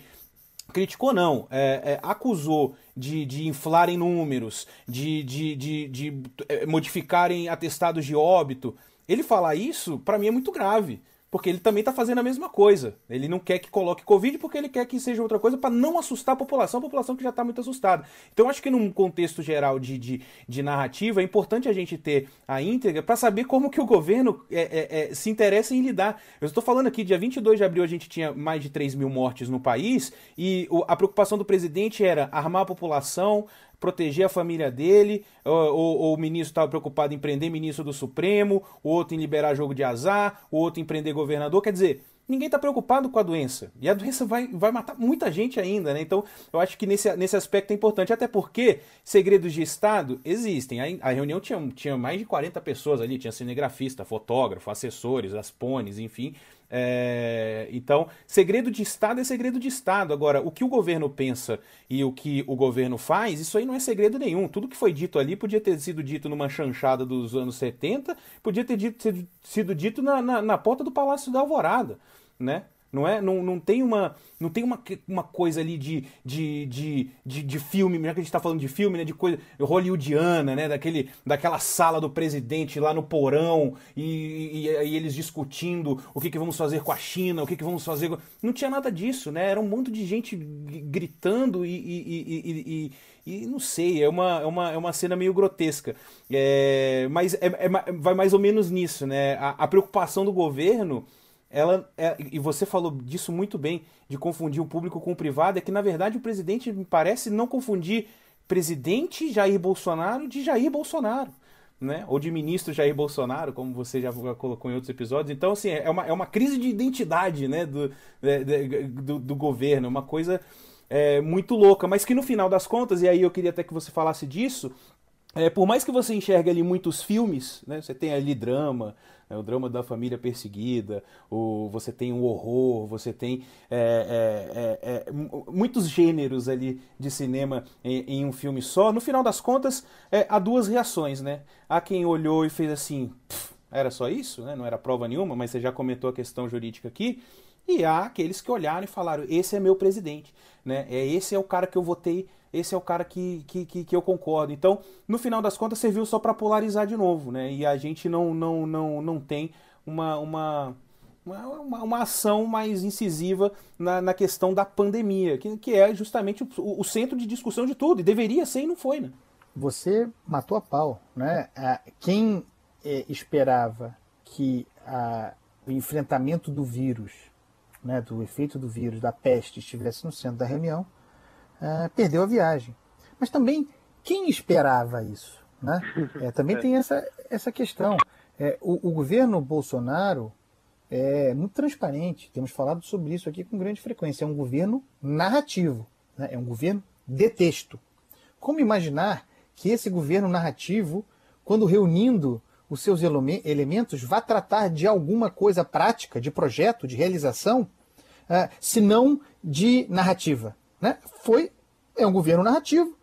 Speaker 7: criticou não, é, é, acusou de, de inflarem números, de, de, de, de é, modificarem atestados de óbito, ele falar isso, para mim, é muito grave porque ele também está fazendo a mesma coisa. Ele não quer que coloque Covid porque ele quer que seja outra coisa para não assustar a população, a população que já está muito assustada. Então, acho que num contexto geral de, de, de, narrativa, é importante a gente ter a íntegra para saber como que o governo é, é, é, se interessa em lidar. Eu estou falando aqui, dia 22 de abril a gente tinha mais de 3 mil mortes no país e a preocupação do presidente era armar a população, proteger a família dele, ou, ou o ministro estava preocupado em prender ministro do Supremo, o outro em liberar jogo de azar, o outro em prender governador. Quer dizer, ninguém está preocupado com a doença. E a doença vai, vai matar muita gente ainda, né? Então, eu acho que nesse, nesse aspecto é importante. Até porque segredos de Estado existem. A, a reunião tinha, tinha mais de 40 pessoas ali. Tinha cinegrafista, fotógrafo, assessores, as pones, enfim. É, então, segredo de Estado é segredo de Estado. Agora, o que o governo pensa e o que o governo faz, isso aí não é segredo nenhum. Tudo que foi dito ali podia ter sido dito numa chanchada dos anos 70, podia ter dito, sido dito na, na, na porta do Palácio da Alvorada, né? Não, é? não, não tem, uma, não tem uma, uma coisa ali de, de, de, de, de filme, já que a gente está falando de filme, né? De coisa hollywoodiana, né? Daquele, daquela sala do presidente lá no porão e, e, e eles discutindo o que, que vamos fazer com a China, o que, que vamos fazer. Com... Não tinha nada disso, né? Era um monte de gente gritando e, e, e, e não sei, é uma, é uma, é uma cena meio grotesca. É, mas é, é, vai mais ou menos nisso, né? A, a preocupação do governo ela é, e você falou disso muito bem, de confundir o público com o privado, é que na verdade o presidente me parece não confundir presidente Jair Bolsonaro de Jair Bolsonaro. né? Ou de ministro Jair Bolsonaro, como você já colocou em outros episódios. Então, assim, é uma, é uma crise de identidade, né? Do, do, do governo, uma coisa é, muito louca, mas que no final das contas, e aí eu queria até que você falasse disso, é, por mais que você enxergue ali muitos filmes, né? Você tem ali drama, né, o drama da família perseguida, o, você tem o horror, você tem é, é, é, é muitos gêneros ali de cinema em, em, um filme só. No final das contas, é, há duas reações, né? Há quem olhou e fez assim, era só isso, né? Não era prova nenhuma, mas você já comentou a questão jurídica aqui. E há aqueles que olharam e falaram: esse é meu presidente, né? É esse é o cara que eu votei esse é o cara que, que, que, que eu concordo. Então, no final das contas, serviu só para polarizar de novo, né? E a gente não, não, não, não tem uma, uma, uma, uma ação mais incisiva na, na questão da pandemia, que, que é justamente o, o centro de discussão de tudo, e deveria ser e não foi, né?
Speaker 9: Você matou a pau, né? Quem é, esperava que a, o enfrentamento do vírus, né, do efeito do vírus, da peste, estivesse no centro da reunião, uh, perdeu a viagem. Mas também, quem esperava isso? Né? É, também tem essa, essa questão. É, o, o, governo Bolsonaro é muito transparente, temos falado sobre isso aqui com grande frequência. É um governo narrativo, né? é um governo de texto. Como imaginar que esse governo narrativo, quando reunindo os seus elementos, vá tratar de alguma coisa prática, de projeto, de realização, uh, se não de narrativa? Né? Foi é um governo narrativo,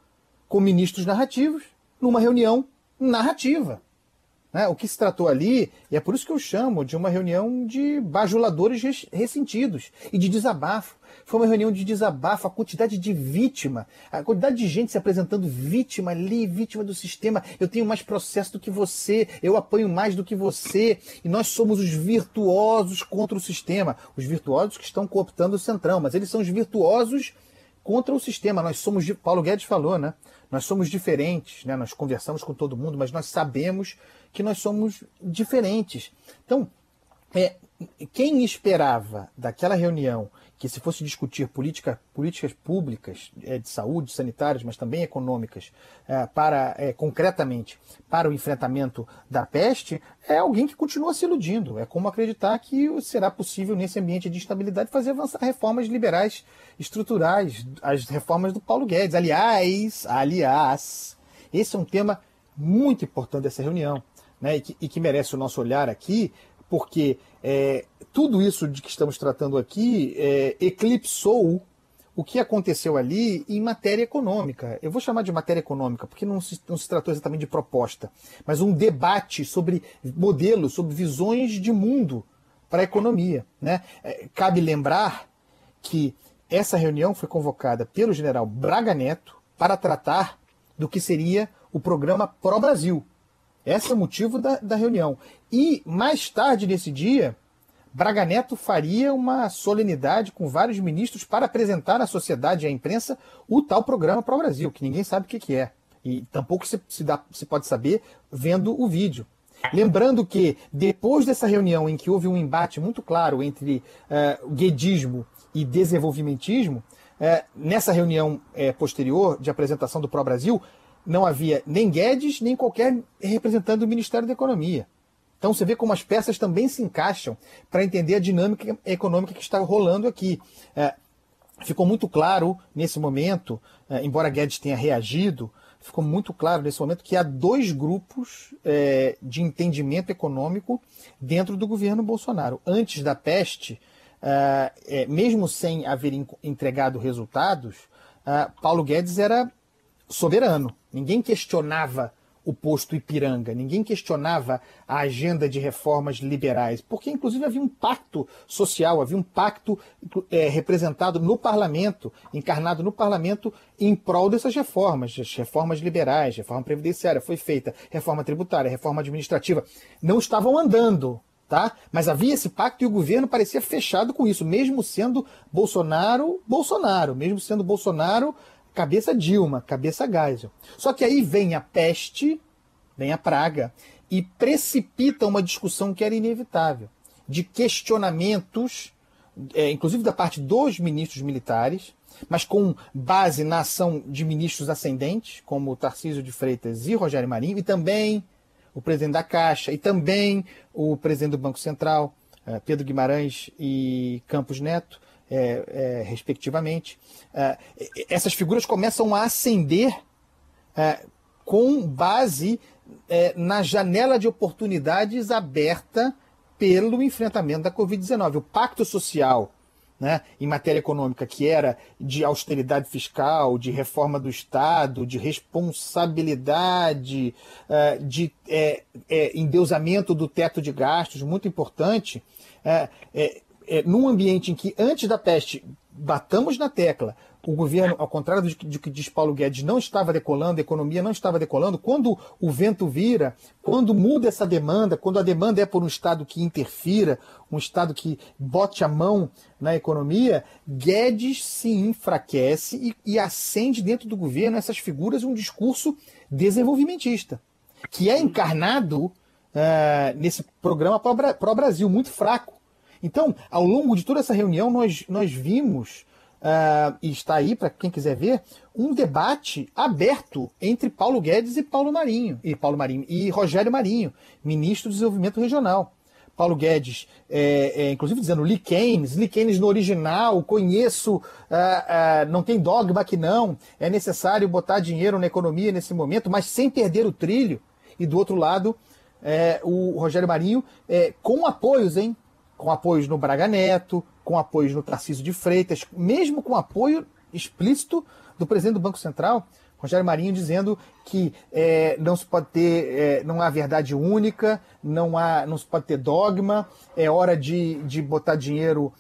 Speaker 9: com ministros narrativos, numa reunião narrativa. Né? O que se tratou ali, e é por isso que eu chamo de uma reunião de bajuladores ressentidos e de desabafo. Foi uma reunião de desabafo, a quantidade de vítima, a quantidade de gente se apresentando vítima ali, vítima do sistema. Eu tenho mais processo do que você, eu apanho mais do que você, e nós somos os virtuosos contra o sistema. Os virtuosos que estão cooptando o centrão, mas eles são os virtuosos contra o sistema. Nós somos, Paulo Guedes falou, né? Nós somos diferentes, né? Nós conversamos com todo mundo, mas nós sabemos que nós somos diferentes. Então, é, quem esperava daquela reunião que se fosse discutir política, políticas públicas é, de saúde, sanitárias, mas também econômicas, é, para é, concretamente para o enfrentamento da peste, é alguém que continua se iludindo. É como acreditar que será possível, nesse ambiente de instabilidade, fazer avançar reformas liberais estruturais, as reformas do Paulo Guedes. Aliás, aliás, esse é um tema muito importante dessa reunião, né, e que, e que merece o nosso olhar aqui, porque é, tudo isso de que estamos tratando aqui é, eclipsou o que aconteceu ali em matéria econômica. Eu vou chamar de matéria econômica, porque não se, não se tratou exatamente de proposta, mas um debate sobre modelos, sobre visões de mundo para a economia. Né? É, cabe lembrar que essa reunião foi convocada pelo general Braga Neto para tratar do que seria o programa Pro Brasil, esse é o motivo da, da reunião. E mais tarde nesse dia, Braga Neto faria uma solenidade com vários ministros para apresentar à sociedade e à imprensa o tal programa para o Brasil, que ninguém sabe o que, que é. E tampouco se, se, dá, se pode saber vendo o vídeo. Lembrando que, depois dessa reunião em que houve um embate muito claro entre uh, guedismo e desenvolvimentismo, uh, nessa reunião uh, posterior de apresentação do Pro Brasil, não havia nem Guedes, nem qualquer representante do Ministério da Economia. Então você vê como as peças também se encaixam para entender a dinâmica econômica que está rolando aqui. É, ficou muito claro nesse momento, é, embora Guedes tenha reagido, ficou muito claro nesse momento que há dois grupos é, de entendimento econômico dentro do governo Bolsonaro. Antes da peste, é, é, mesmo sem haver entregado resultados, é, Paulo Guedes era soberano. Ninguém questionava o posto Ipiranga, ninguém questionava a agenda de reformas liberais, porque inclusive havia um pacto social, havia um pacto é, representado no parlamento, encarnado no parlamento em prol dessas reformas, as reformas liberais, reforma previdenciária foi feita, reforma tributária, reforma administrativa, não estavam andando. Tá? Mas havia esse pacto e o governo parecia fechado com isso, mesmo sendo Bolsonaro, Bolsonaro, mesmo sendo Bolsonaro cabeça Dilma, cabeça Geisel. Só que aí vem a peste, vem a praga, e precipita uma discussão que era inevitável, de questionamentos, é, inclusive da parte dos ministros militares, mas com base na ação de ministros ascendentes, como Tarcísio de Freitas e Rogério Marinho, e também o presidente da Caixa e também o presidente do Banco Central, eh, Pedro Guimarães e Campos Neto, é, é, respectivamente. É, essas figuras começam a ascender com base na janela de oportunidades aberta pelo enfrentamento da Covid-19. O pacto social né, em matéria econômica, que era de austeridade fiscal, de reforma do Estado, de responsabilidade, de é, é, endeusamento do teto de gastos, muito importante, é, num ambiente em que, antes da peste, batamos na tecla, o governo, ao contrário do que diz Paulo Guedes, não estava decolando, a economia não estava decolando. Quando o vento vira, quando muda essa demanda, quando a demanda é por um Estado que interfira, um Estado que bote a mão na economia, Guedes se enfraquece e, e acende dentro do governo essas figuras um discurso desenvolvimentista, que é encarnado uh, nesse programa pró-Brasil, muito fraco. Então, ao longo de toda essa reunião, nós, nós vimos uh, e está aí para quem quiser ver, um debate aberto entre Paulo Guedes e Paulo Marinho, e Paulo Marinho e Rogério Marinho, ministro do Desenvolvimento Regional. Paulo Guedes, é, é, inclusive dizendo Lee Keynes, Lee Keynes no original, conheço, uh, uh, não tem dogma que não, é necessário botar dinheiro na economia nesse momento, mas sem perder o trilho. E do outro lado, é, o Rogério Marinho, com apoios, hein? Com apoios no Braga Neto, com apoio no Tarcísio de Freitas, mesmo com apoio explícito do presidente do Banco Central, Rogério Marinho, dizendo que é, não se pode ter, é, não há verdade única, não, há, não se pode ter dogma, é hora de, de botar dinheiro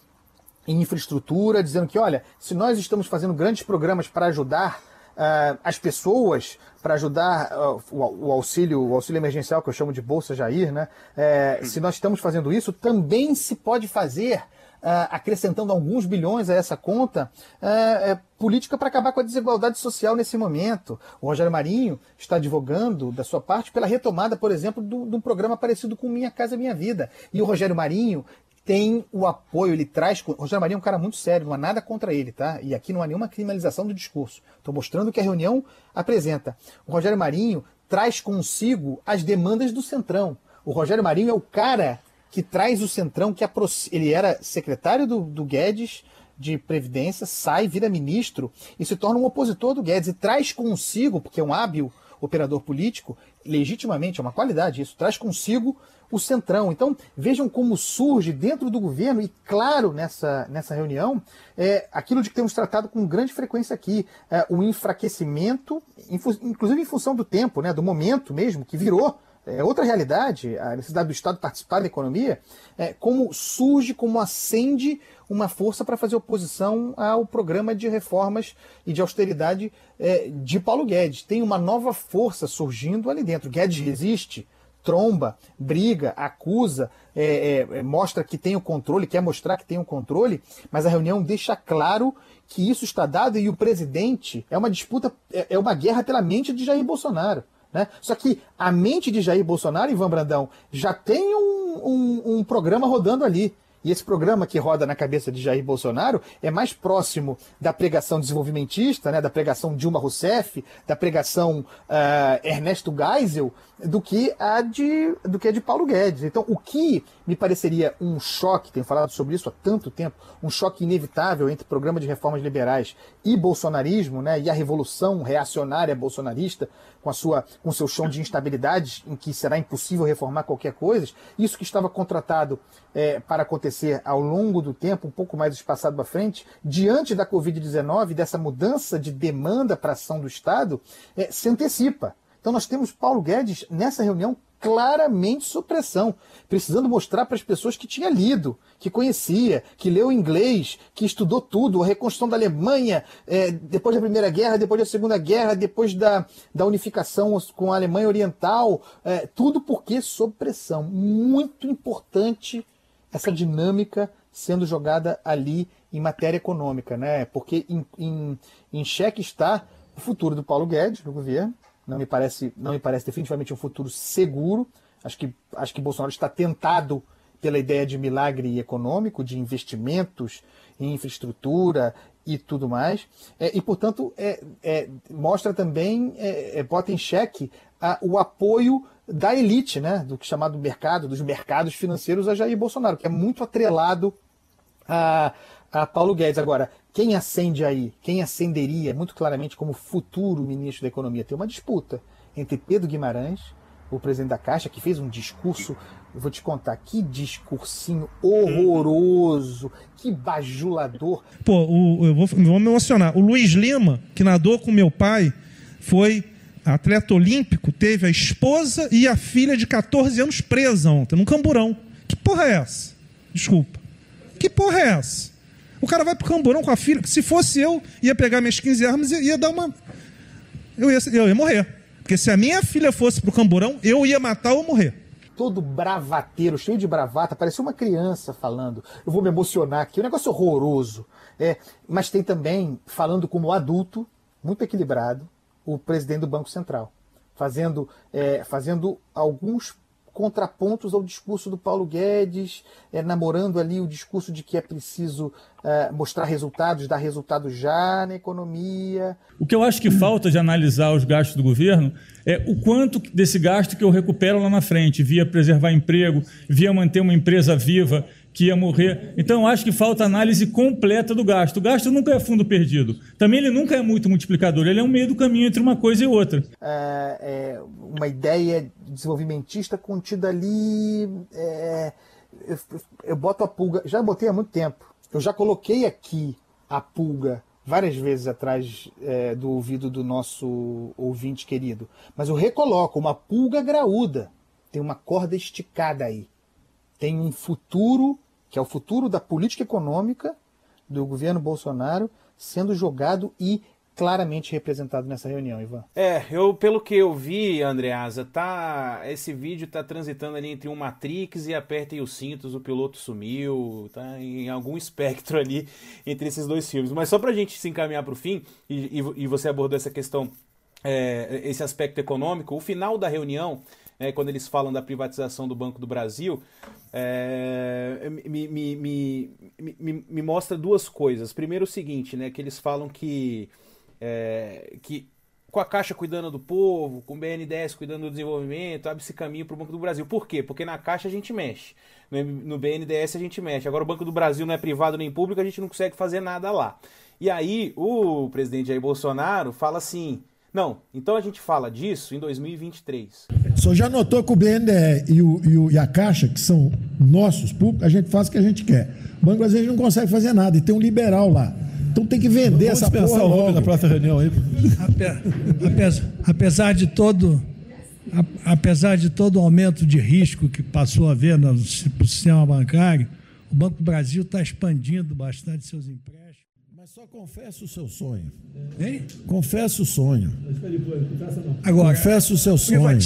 Speaker 9: em infraestrutura, dizendo que, olha, se nós estamos fazendo grandes programas para ajudar uh, as pessoas, para ajudar uh, o, o, auxílio, o auxílio emergencial, que eu chamo de Bolsa Jair, né? É, se nós estamos fazendo isso, também se pode fazer uh, acrescentando alguns bilhões a essa conta, uh, política para acabar com a desigualdade social nesse momento. O Rogério Marinho está advogando, da sua parte, pela retomada, por exemplo, de um programa parecido com Minha Casa Minha Vida. E o Rogério Marinho tem o apoio, ele traz. O Rogério Marinho é um cara muito sério, não há nada contra ele, tá? E aqui não há nenhuma criminalização do discurso. Estou mostrando o que a reunião apresenta. O Rogério Marinho traz consigo as demandas do Centrão. O Rogério Marinho é o cara que traz o Centrão, que ele era secretário do, do Guedes de Previdência, sai, vira ministro e se torna um opositor do Guedes e traz consigo, porque é um hábil operador político, legitimamente, é uma qualidade isso, traz consigo o Centrão. Então, vejam como surge dentro do governo, e claro, nessa, nessa reunião, é, aquilo de que temos tratado com grande frequência aqui, é, o enfraquecimento, inclusive em função do tempo, né, do momento mesmo, que virou é outra realidade, a necessidade do Estado participar da economia, é, como surge, como acende uma força para fazer oposição ao programa de reformas e de austeridade é, de Paulo Guedes. Tem uma nova força surgindo ali dentro. Guedes resiste, tromba, briga, acusa, é, é, mostra que tem o controle, quer mostrar que tem o controle, mas a reunião deixa claro que isso está dado e o presidente é uma disputa, é, é uma guerra pela mente de Jair Bolsonaro. Né? Só que a mente de Jair Bolsonaro, Ivan Brandão, já tem um, um, um programa rodando ali. E esse programa que roda na cabeça de Jair Bolsonaro é mais próximo da pregação desenvolvimentista, né, da pregação Dilma Rousseff, da pregação uh, Ernesto Geisel, do que a de do que a de Paulo Guedes. Então, o que me pareceria um choque, tenho falado sobre isso há tanto tempo, um choque inevitável entre programa de reformas liberais e bolsonarismo, né, e a revolução reacionária bolsonarista com a sua com seu chão de instabilidade em que será impossível reformar qualquer coisa, isso que estava contratado é, para acontecer ao longo do tempo, um pouco mais espaçado para frente, diante da Covid-19, dessa mudança de demanda para ação do Estado, é, se antecipa. Então nós temos Paulo Guedes nessa reunião claramente supressão, precisando mostrar para as pessoas que tinha lido, que conhecia, que leu inglês, que estudou tudo, a reconstrução da Alemanha, é, depois da Primeira Guerra, depois da Segunda Guerra, depois da, da unificação com a Alemanha Oriental, é, tudo porque sob pressão. Muito importante essa dinâmica sendo jogada ali em matéria econômica, né? Porque em, em, em xeque está o futuro do Paulo Guedes no governo, não me parece, não me parece definitivamente um futuro seguro. Acho que, acho que Bolsonaro está tentado pela ideia de milagre econômico, de investimentos em infraestrutura e tudo mais. É, e, portanto, é, é, mostra também, é, é bota em xeque a, o apoio da elite, né, do que chamado mercado, dos mercados financeiros a Jair Bolsonaro, que é muito atrelado a, a Paulo Guedes. Agora, quem acende aí, quem acenderia muito claramente como futuro ministro da Economia? Tem uma disputa entre Pedro Guimarães, o presidente da Caixa, que fez um discurso, eu vou te contar, que discursinho horroroso, que bajulador.
Speaker 10: Pô, o, eu vou, vou me emocionar. O Luiz Lima, que nadou com meu pai, foi atleta olímpico, teve a esposa e a filha de 14 anos presa ontem, num camburão. Que porra é essa? Desculpa. Que porra é essa? O cara vai pro camburão com a filha. Se fosse eu, ia pegar minhas 15 armas e ia dar uma. Eu ia, eu ia morrer. Porque se a minha filha fosse pro camburão, eu ia matar ou morrer.
Speaker 9: Todo bravateiro, cheio de bravata, parecia uma criança falando. Eu vou me emocionar aqui, um negócio horroroso. É, mas tem também, falando como adulto, muito equilibrado, o presidente do Banco Central, fazendo, é, fazendo alguns contrapontos ao discurso do Paulo Guedes, é, namorando ali o discurso de que é preciso é, mostrar resultados, dar resultados já na economia.
Speaker 11: O que eu acho que falta de analisar os gastos do governo é o quanto desse gasto que eu recupero lá na frente, via preservar emprego, via manter uma empresa viva, que ia morrer. Então, acho que falta análise completa do gasto. O gasto nunca é fundo perdido. Também ele nunca é muito multiplicador, ele é um meio do caminho entre uma coisa e outra.
Speaker 9: É, é uma ideia desenvolvimentista contida ali. É, eu, eu boto a pulga, já botei há muito tempo. Eu já coloquei aqui a pulga várias vezes atrás é, do ouvido do nosso ouvinte querido. Mas eu recoloco uma pulga graúda. Tem uma corda esticada aí. Tem um futuro que é o futuro da política econômica do governo Bolsonaro sendo jogado e claramente representado nessa reunião, Ivan.
Speaker 7: É, eu pelo que eu vi, Andreasa, tá esse vídeo tá transitando ali entre um Matrix e apertem os cintos, o piloto sumiu, tá em algum espectro ali entre esses dois filmes. Mas só pra gente se encaminhar para o fim e, e, e, você abordou essa questão, é, esse aspecto econômico, o final da reunião, é, quando eles falam da privatização do Banco do Brasil, é, me, me, me, me, mostra duas coisas. Primeiro o seguinte, né, que eles falam que, é, que com a Caixa cuidando do povo, com o BNDES cuidando do desenvolvimento, abre-se caminho para o Banco do Brasil. Por quê? Porque na Caixa a gente mexe, no BNDES a gente mexe. Agora o Banco do Brasil não é privado nem público, a gente não consegue fazer nada lá. E aí o presidente Jair Bolsonaro fala assim, não, então a gente fala disso em 2023.
Speaker 12: O senhor já notou que o BNDE e, o, e, o, e a Caixa, que são nossos públicos, a gente faz o que a gente quer. O Banco Brasileiro não consegue fazer nada e tem um liberal lá. Então tem que vender Vamos essa porra logo.
Speaker 1: na próxima reunião aí.
Speaker 13: Apesar, apesar de todo apesar de todo o aumento de risco que passou a haver no sistema bancário, o Banco do Brasil está expandindo bastante seus empréstimos.
Speaker 12: Mas só confessa o seu sonho. Hein? Confessa o sonho.
Speaker 13: Agora,
Speaker 12: confessa o seu sonho.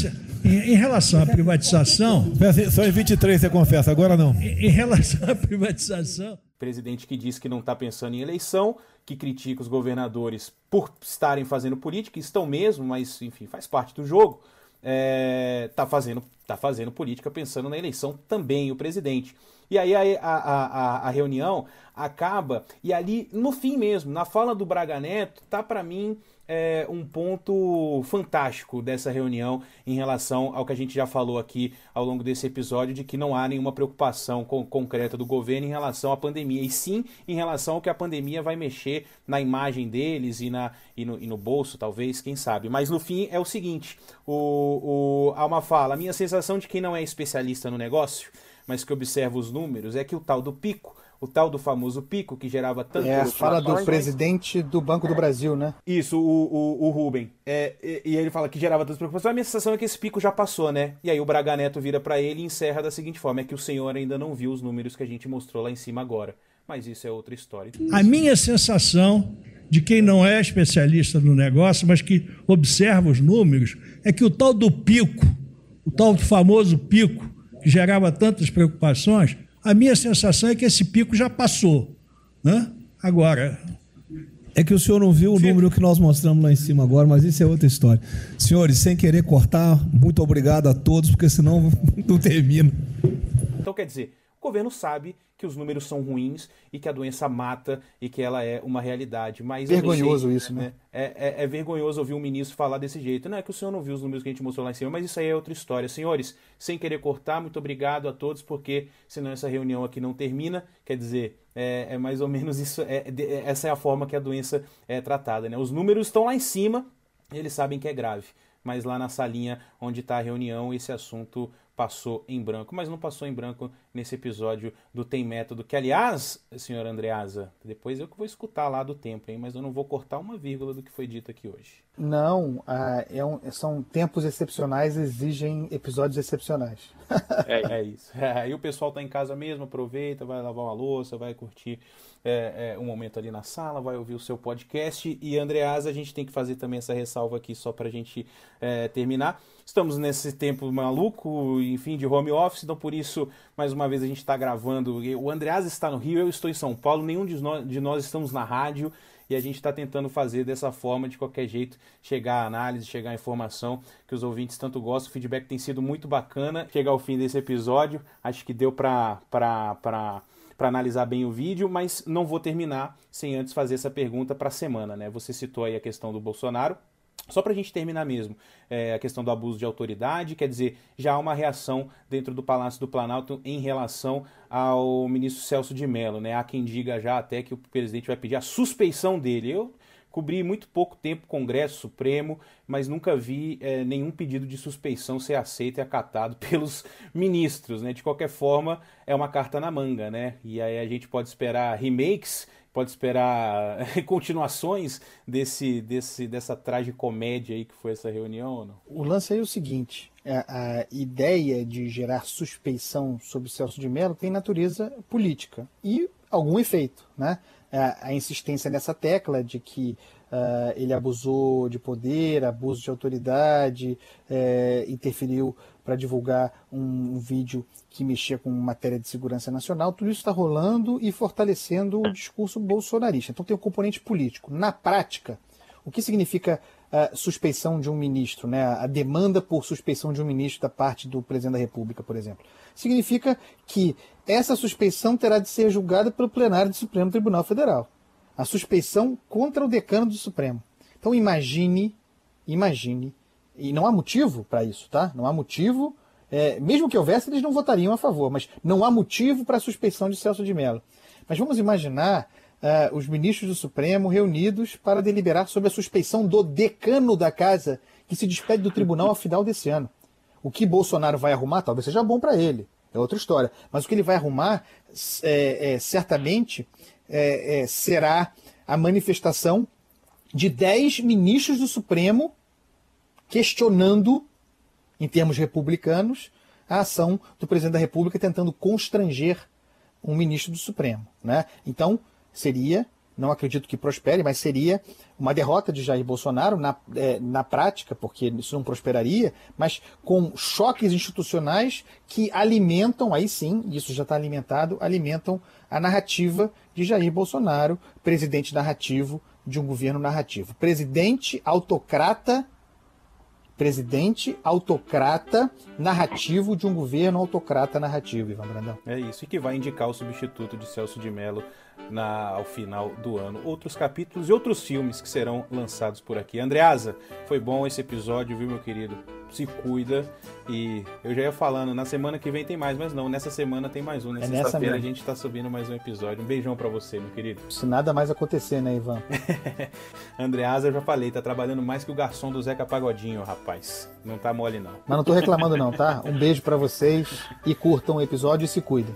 Speaker 13: Em, em, relação à privatização.
Speaker 1: Só em 23 você confessa, agora não.
Speaker 13: Em, em relação à privatização.
Speaker 7: Presidente que diz que não está pensando em eleição, que critica os governadores por estarem fazendo política, estão mesmo, mas enfim, faz parte do jogo. É, tá fazendo, tá fazendo política pensando na eleição também, o presidente. E aí a, a, a, a reunião acaba, e ali no fim mesmo, na fala do Braga Neto, tá para mim é, um ponto fantástico dessa reunião em relação ao que a gente já falou aqui ao longo desse episódio, de que não há nenhuma preocupação concreta do governo em relação à pandemia, e sim em relação ao que a pandemia vai mexer na imagem deles e, na, e, no, e no bolso, talvez, quem sabe. Mas no fim é o seguinte: o, o, há uma fala, a minha sensação de quem não é especialista no negócio mas que observa os números, é que o tal do pico, o tal do famoso pico que gerava tanto.
Speaker 9: É a fala do presidente do Banco do Brasil, né?
Speaker 7: Isso, o, o, o Rubem. É, e, e, ele fala que gerava tantas preocupações. A minha sensação é que esse pico já passou, né? E aí o Braga Neto vira para ele e encerra da seguinte forma: é que o senhor ainda não viu os números que a gente mostrou lá em cima agora. Mas isso é outra história.
Speaker 13: A minha sensação de quem não é especialista no negócio, mas que observa os números, é que o tal do pico, o tal do famoso pico, que gerava tantas preocupações, a minha sensação é que esse pico já passou. Né? Agora.
Speaker 14: É que o senhor não viu o número que nós mostramos lá em cima agora, mas isso é outra história. Senhores, sem querer cortar, muito obrigado a todos, porque senão não termina.
Speaker 7: Então, quer dizer, o governo sabe que os números são ruins e que a doença mata e que ela é uma realidade. Mas
Speaker 9: Vergonhoso isso, né?
Speaker 7: É, é- é vergonhoso ouvir um ministro falar desse jeito. Não é que o senhor não viu os números que a gente mostrou lá em cima, mas isso aí é outra história. Senhores, sem querer cortar, muito obrigado a todos, porque senão essa reunião aqui não termina. Quer dizer, é, é mais ou menos isso. é- de- essa é a forma que a doença é tratada. Né? Os números estão lá em cima, eles sabem que é grave. Mas lá na salinha onde está a reunião, esse assunto passou em branco. Mas não passou em branco nesse episódio do Tem Método, que aliás, senhor Andreasa, depois eu que vou escutar lá do tempo, hein? Mas eu não vou cortar uma vírgula do que foi dito aqui hoje.
Speaker 9: Não, ah, é um- são tempos excepcionais, exigem episódios excepcionais.
Speaker 7: É, é isso. Aí o pessoal tá em casa mesmo, aproveita, vai lavar uma louça, vai curtir é, é, um momento ali na sala, vai ouvir o seu podcast. E Andreasa, a gente tem que fazer também essa ressalva aqui só pra gente é, terminar. Estamos nesse tempo maluco, enfim, de home office, então por isso, mais uma vez, a gente está gravando. O Andreasa está no Rio, eu estou em São Paulo, nenhum de nós, de nós estamos na rádio e a gente está tentando fazer dessa forma, de qualquer jeito, chegar à análise, chegar à informação que os ouvintes tanto gostam. O feedback tem sido muito bacana. Chegar ao fim desse episódio, acho que deu para para analisar bem o vídeo, mas não vou terminar sem antes fazer essa pergunta para a semana, né? Você citou aí a questão do Bolsonaro. Só para a gente terminar mesmo, é, a questão do abuso de autoridade, quer dizer, já há uma reação dentro do Palácio do Planalto em relação ao ministro Celso de Mello, né? Há quem diga já até que o presidente vai pedir a suspeição dele. Eu cobri muito pouco tempo Congresso Supremo, mas nunca vi é, nenhum pedido de suspeição ser aceito e acatado pelos ministros, né? De qualquer forma, é uma carta na manga, né? E aí a gente pode esperar remakes, pode esperar continuações desse, desse, dessa tragicomédia aí que foi essa reunião não?
Speaker 9: O lance aí é o seguinte: a, a ideia de gerar suspeição sobre Celso de Mello tem natureza política e algum efeito, né? A, insistência nessa tecla de que ah, ele abusou de poder, abuso de autoridade, eh, interferiu para divulgar um, um vídeo que mexia com matéria de segurança nacional, tudo isso está rolando e fortalecendo o discurso bolsonarista. Então tem um componente político. Na prática, o que significa a suspeição de um ministro, né? a demanda por suspeição de um ministro da parte do presidente da República, por exemplo? Significa que essa suspeição terá de ser julgada pelo plenário do Supremo Tribunal Federal. A suspeição contra o decano do Supremo. Então imagine, imagine, e não há motivo para isso, tá? Não há motivo, é, mesmo que houvesse, eles não votariam a favor, mas não há motivo para a suspeição de Celso de Mello. Mas vamos imaginar ah, os ministros do Supremo reunidos para deliberar sobre a suspeição do decano da casa, que se despede do tribunal ao final desse ano. O que Bolsonaro vai arrumar talvez seja bom para ele, é outra história. Mas o que ele vai arrumar, é, é, certamente, é, é, será a manifestação de 10 ministros do Supremo questionando, em termos republicanos, a ação do presidente da República tentando constranger um ministro do Supremo. Né? Então, seria, não acredito que prospere, mas seria uma derrota de Jair Bolsonaro na, eh, na prática, porque isso não prosperaria, mas com choques institucionais que alimentam, aí sim, isso já está alimentado, alimentam a narrativa de Jair Bolsonaro, presidente narrativo de um governo narrativo. Presidente autocrata presidente autocrata narrativo de um governo autocrata narrativo, Ivan Brandão.
Speaker 7: É isso, e que vai indicar o substituto de Celso de Mello na, ao final do ano. Outros capítulos e outros filmes que serão lançados por aqui. Andreasa, foi bom esse episódio, viu, meu querido? Se cuida. E eu já ia falando, na semana que vem tem mais, mas não, nessa semana tem mais um. Na
Speaker 9: É nessa
Speaker 7: sexta-feira a gente tá subindo mais um episódio. Um beijão pra você, meu querido.
Speaker 9: Se nada mais acontecer, né, Ivan?
Speaker 7: Andreasa, eu já falei, tá trabalhando mais que o garçom do Zeca Pagodinho, rapaz. Não tá mole, não.
Speaker 9: Mas não tô reclamando não, tá? Um beijo pra vocês e curtam o episódio e se cuidem.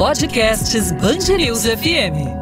Speaker 8: Podcasts Bangerils FM.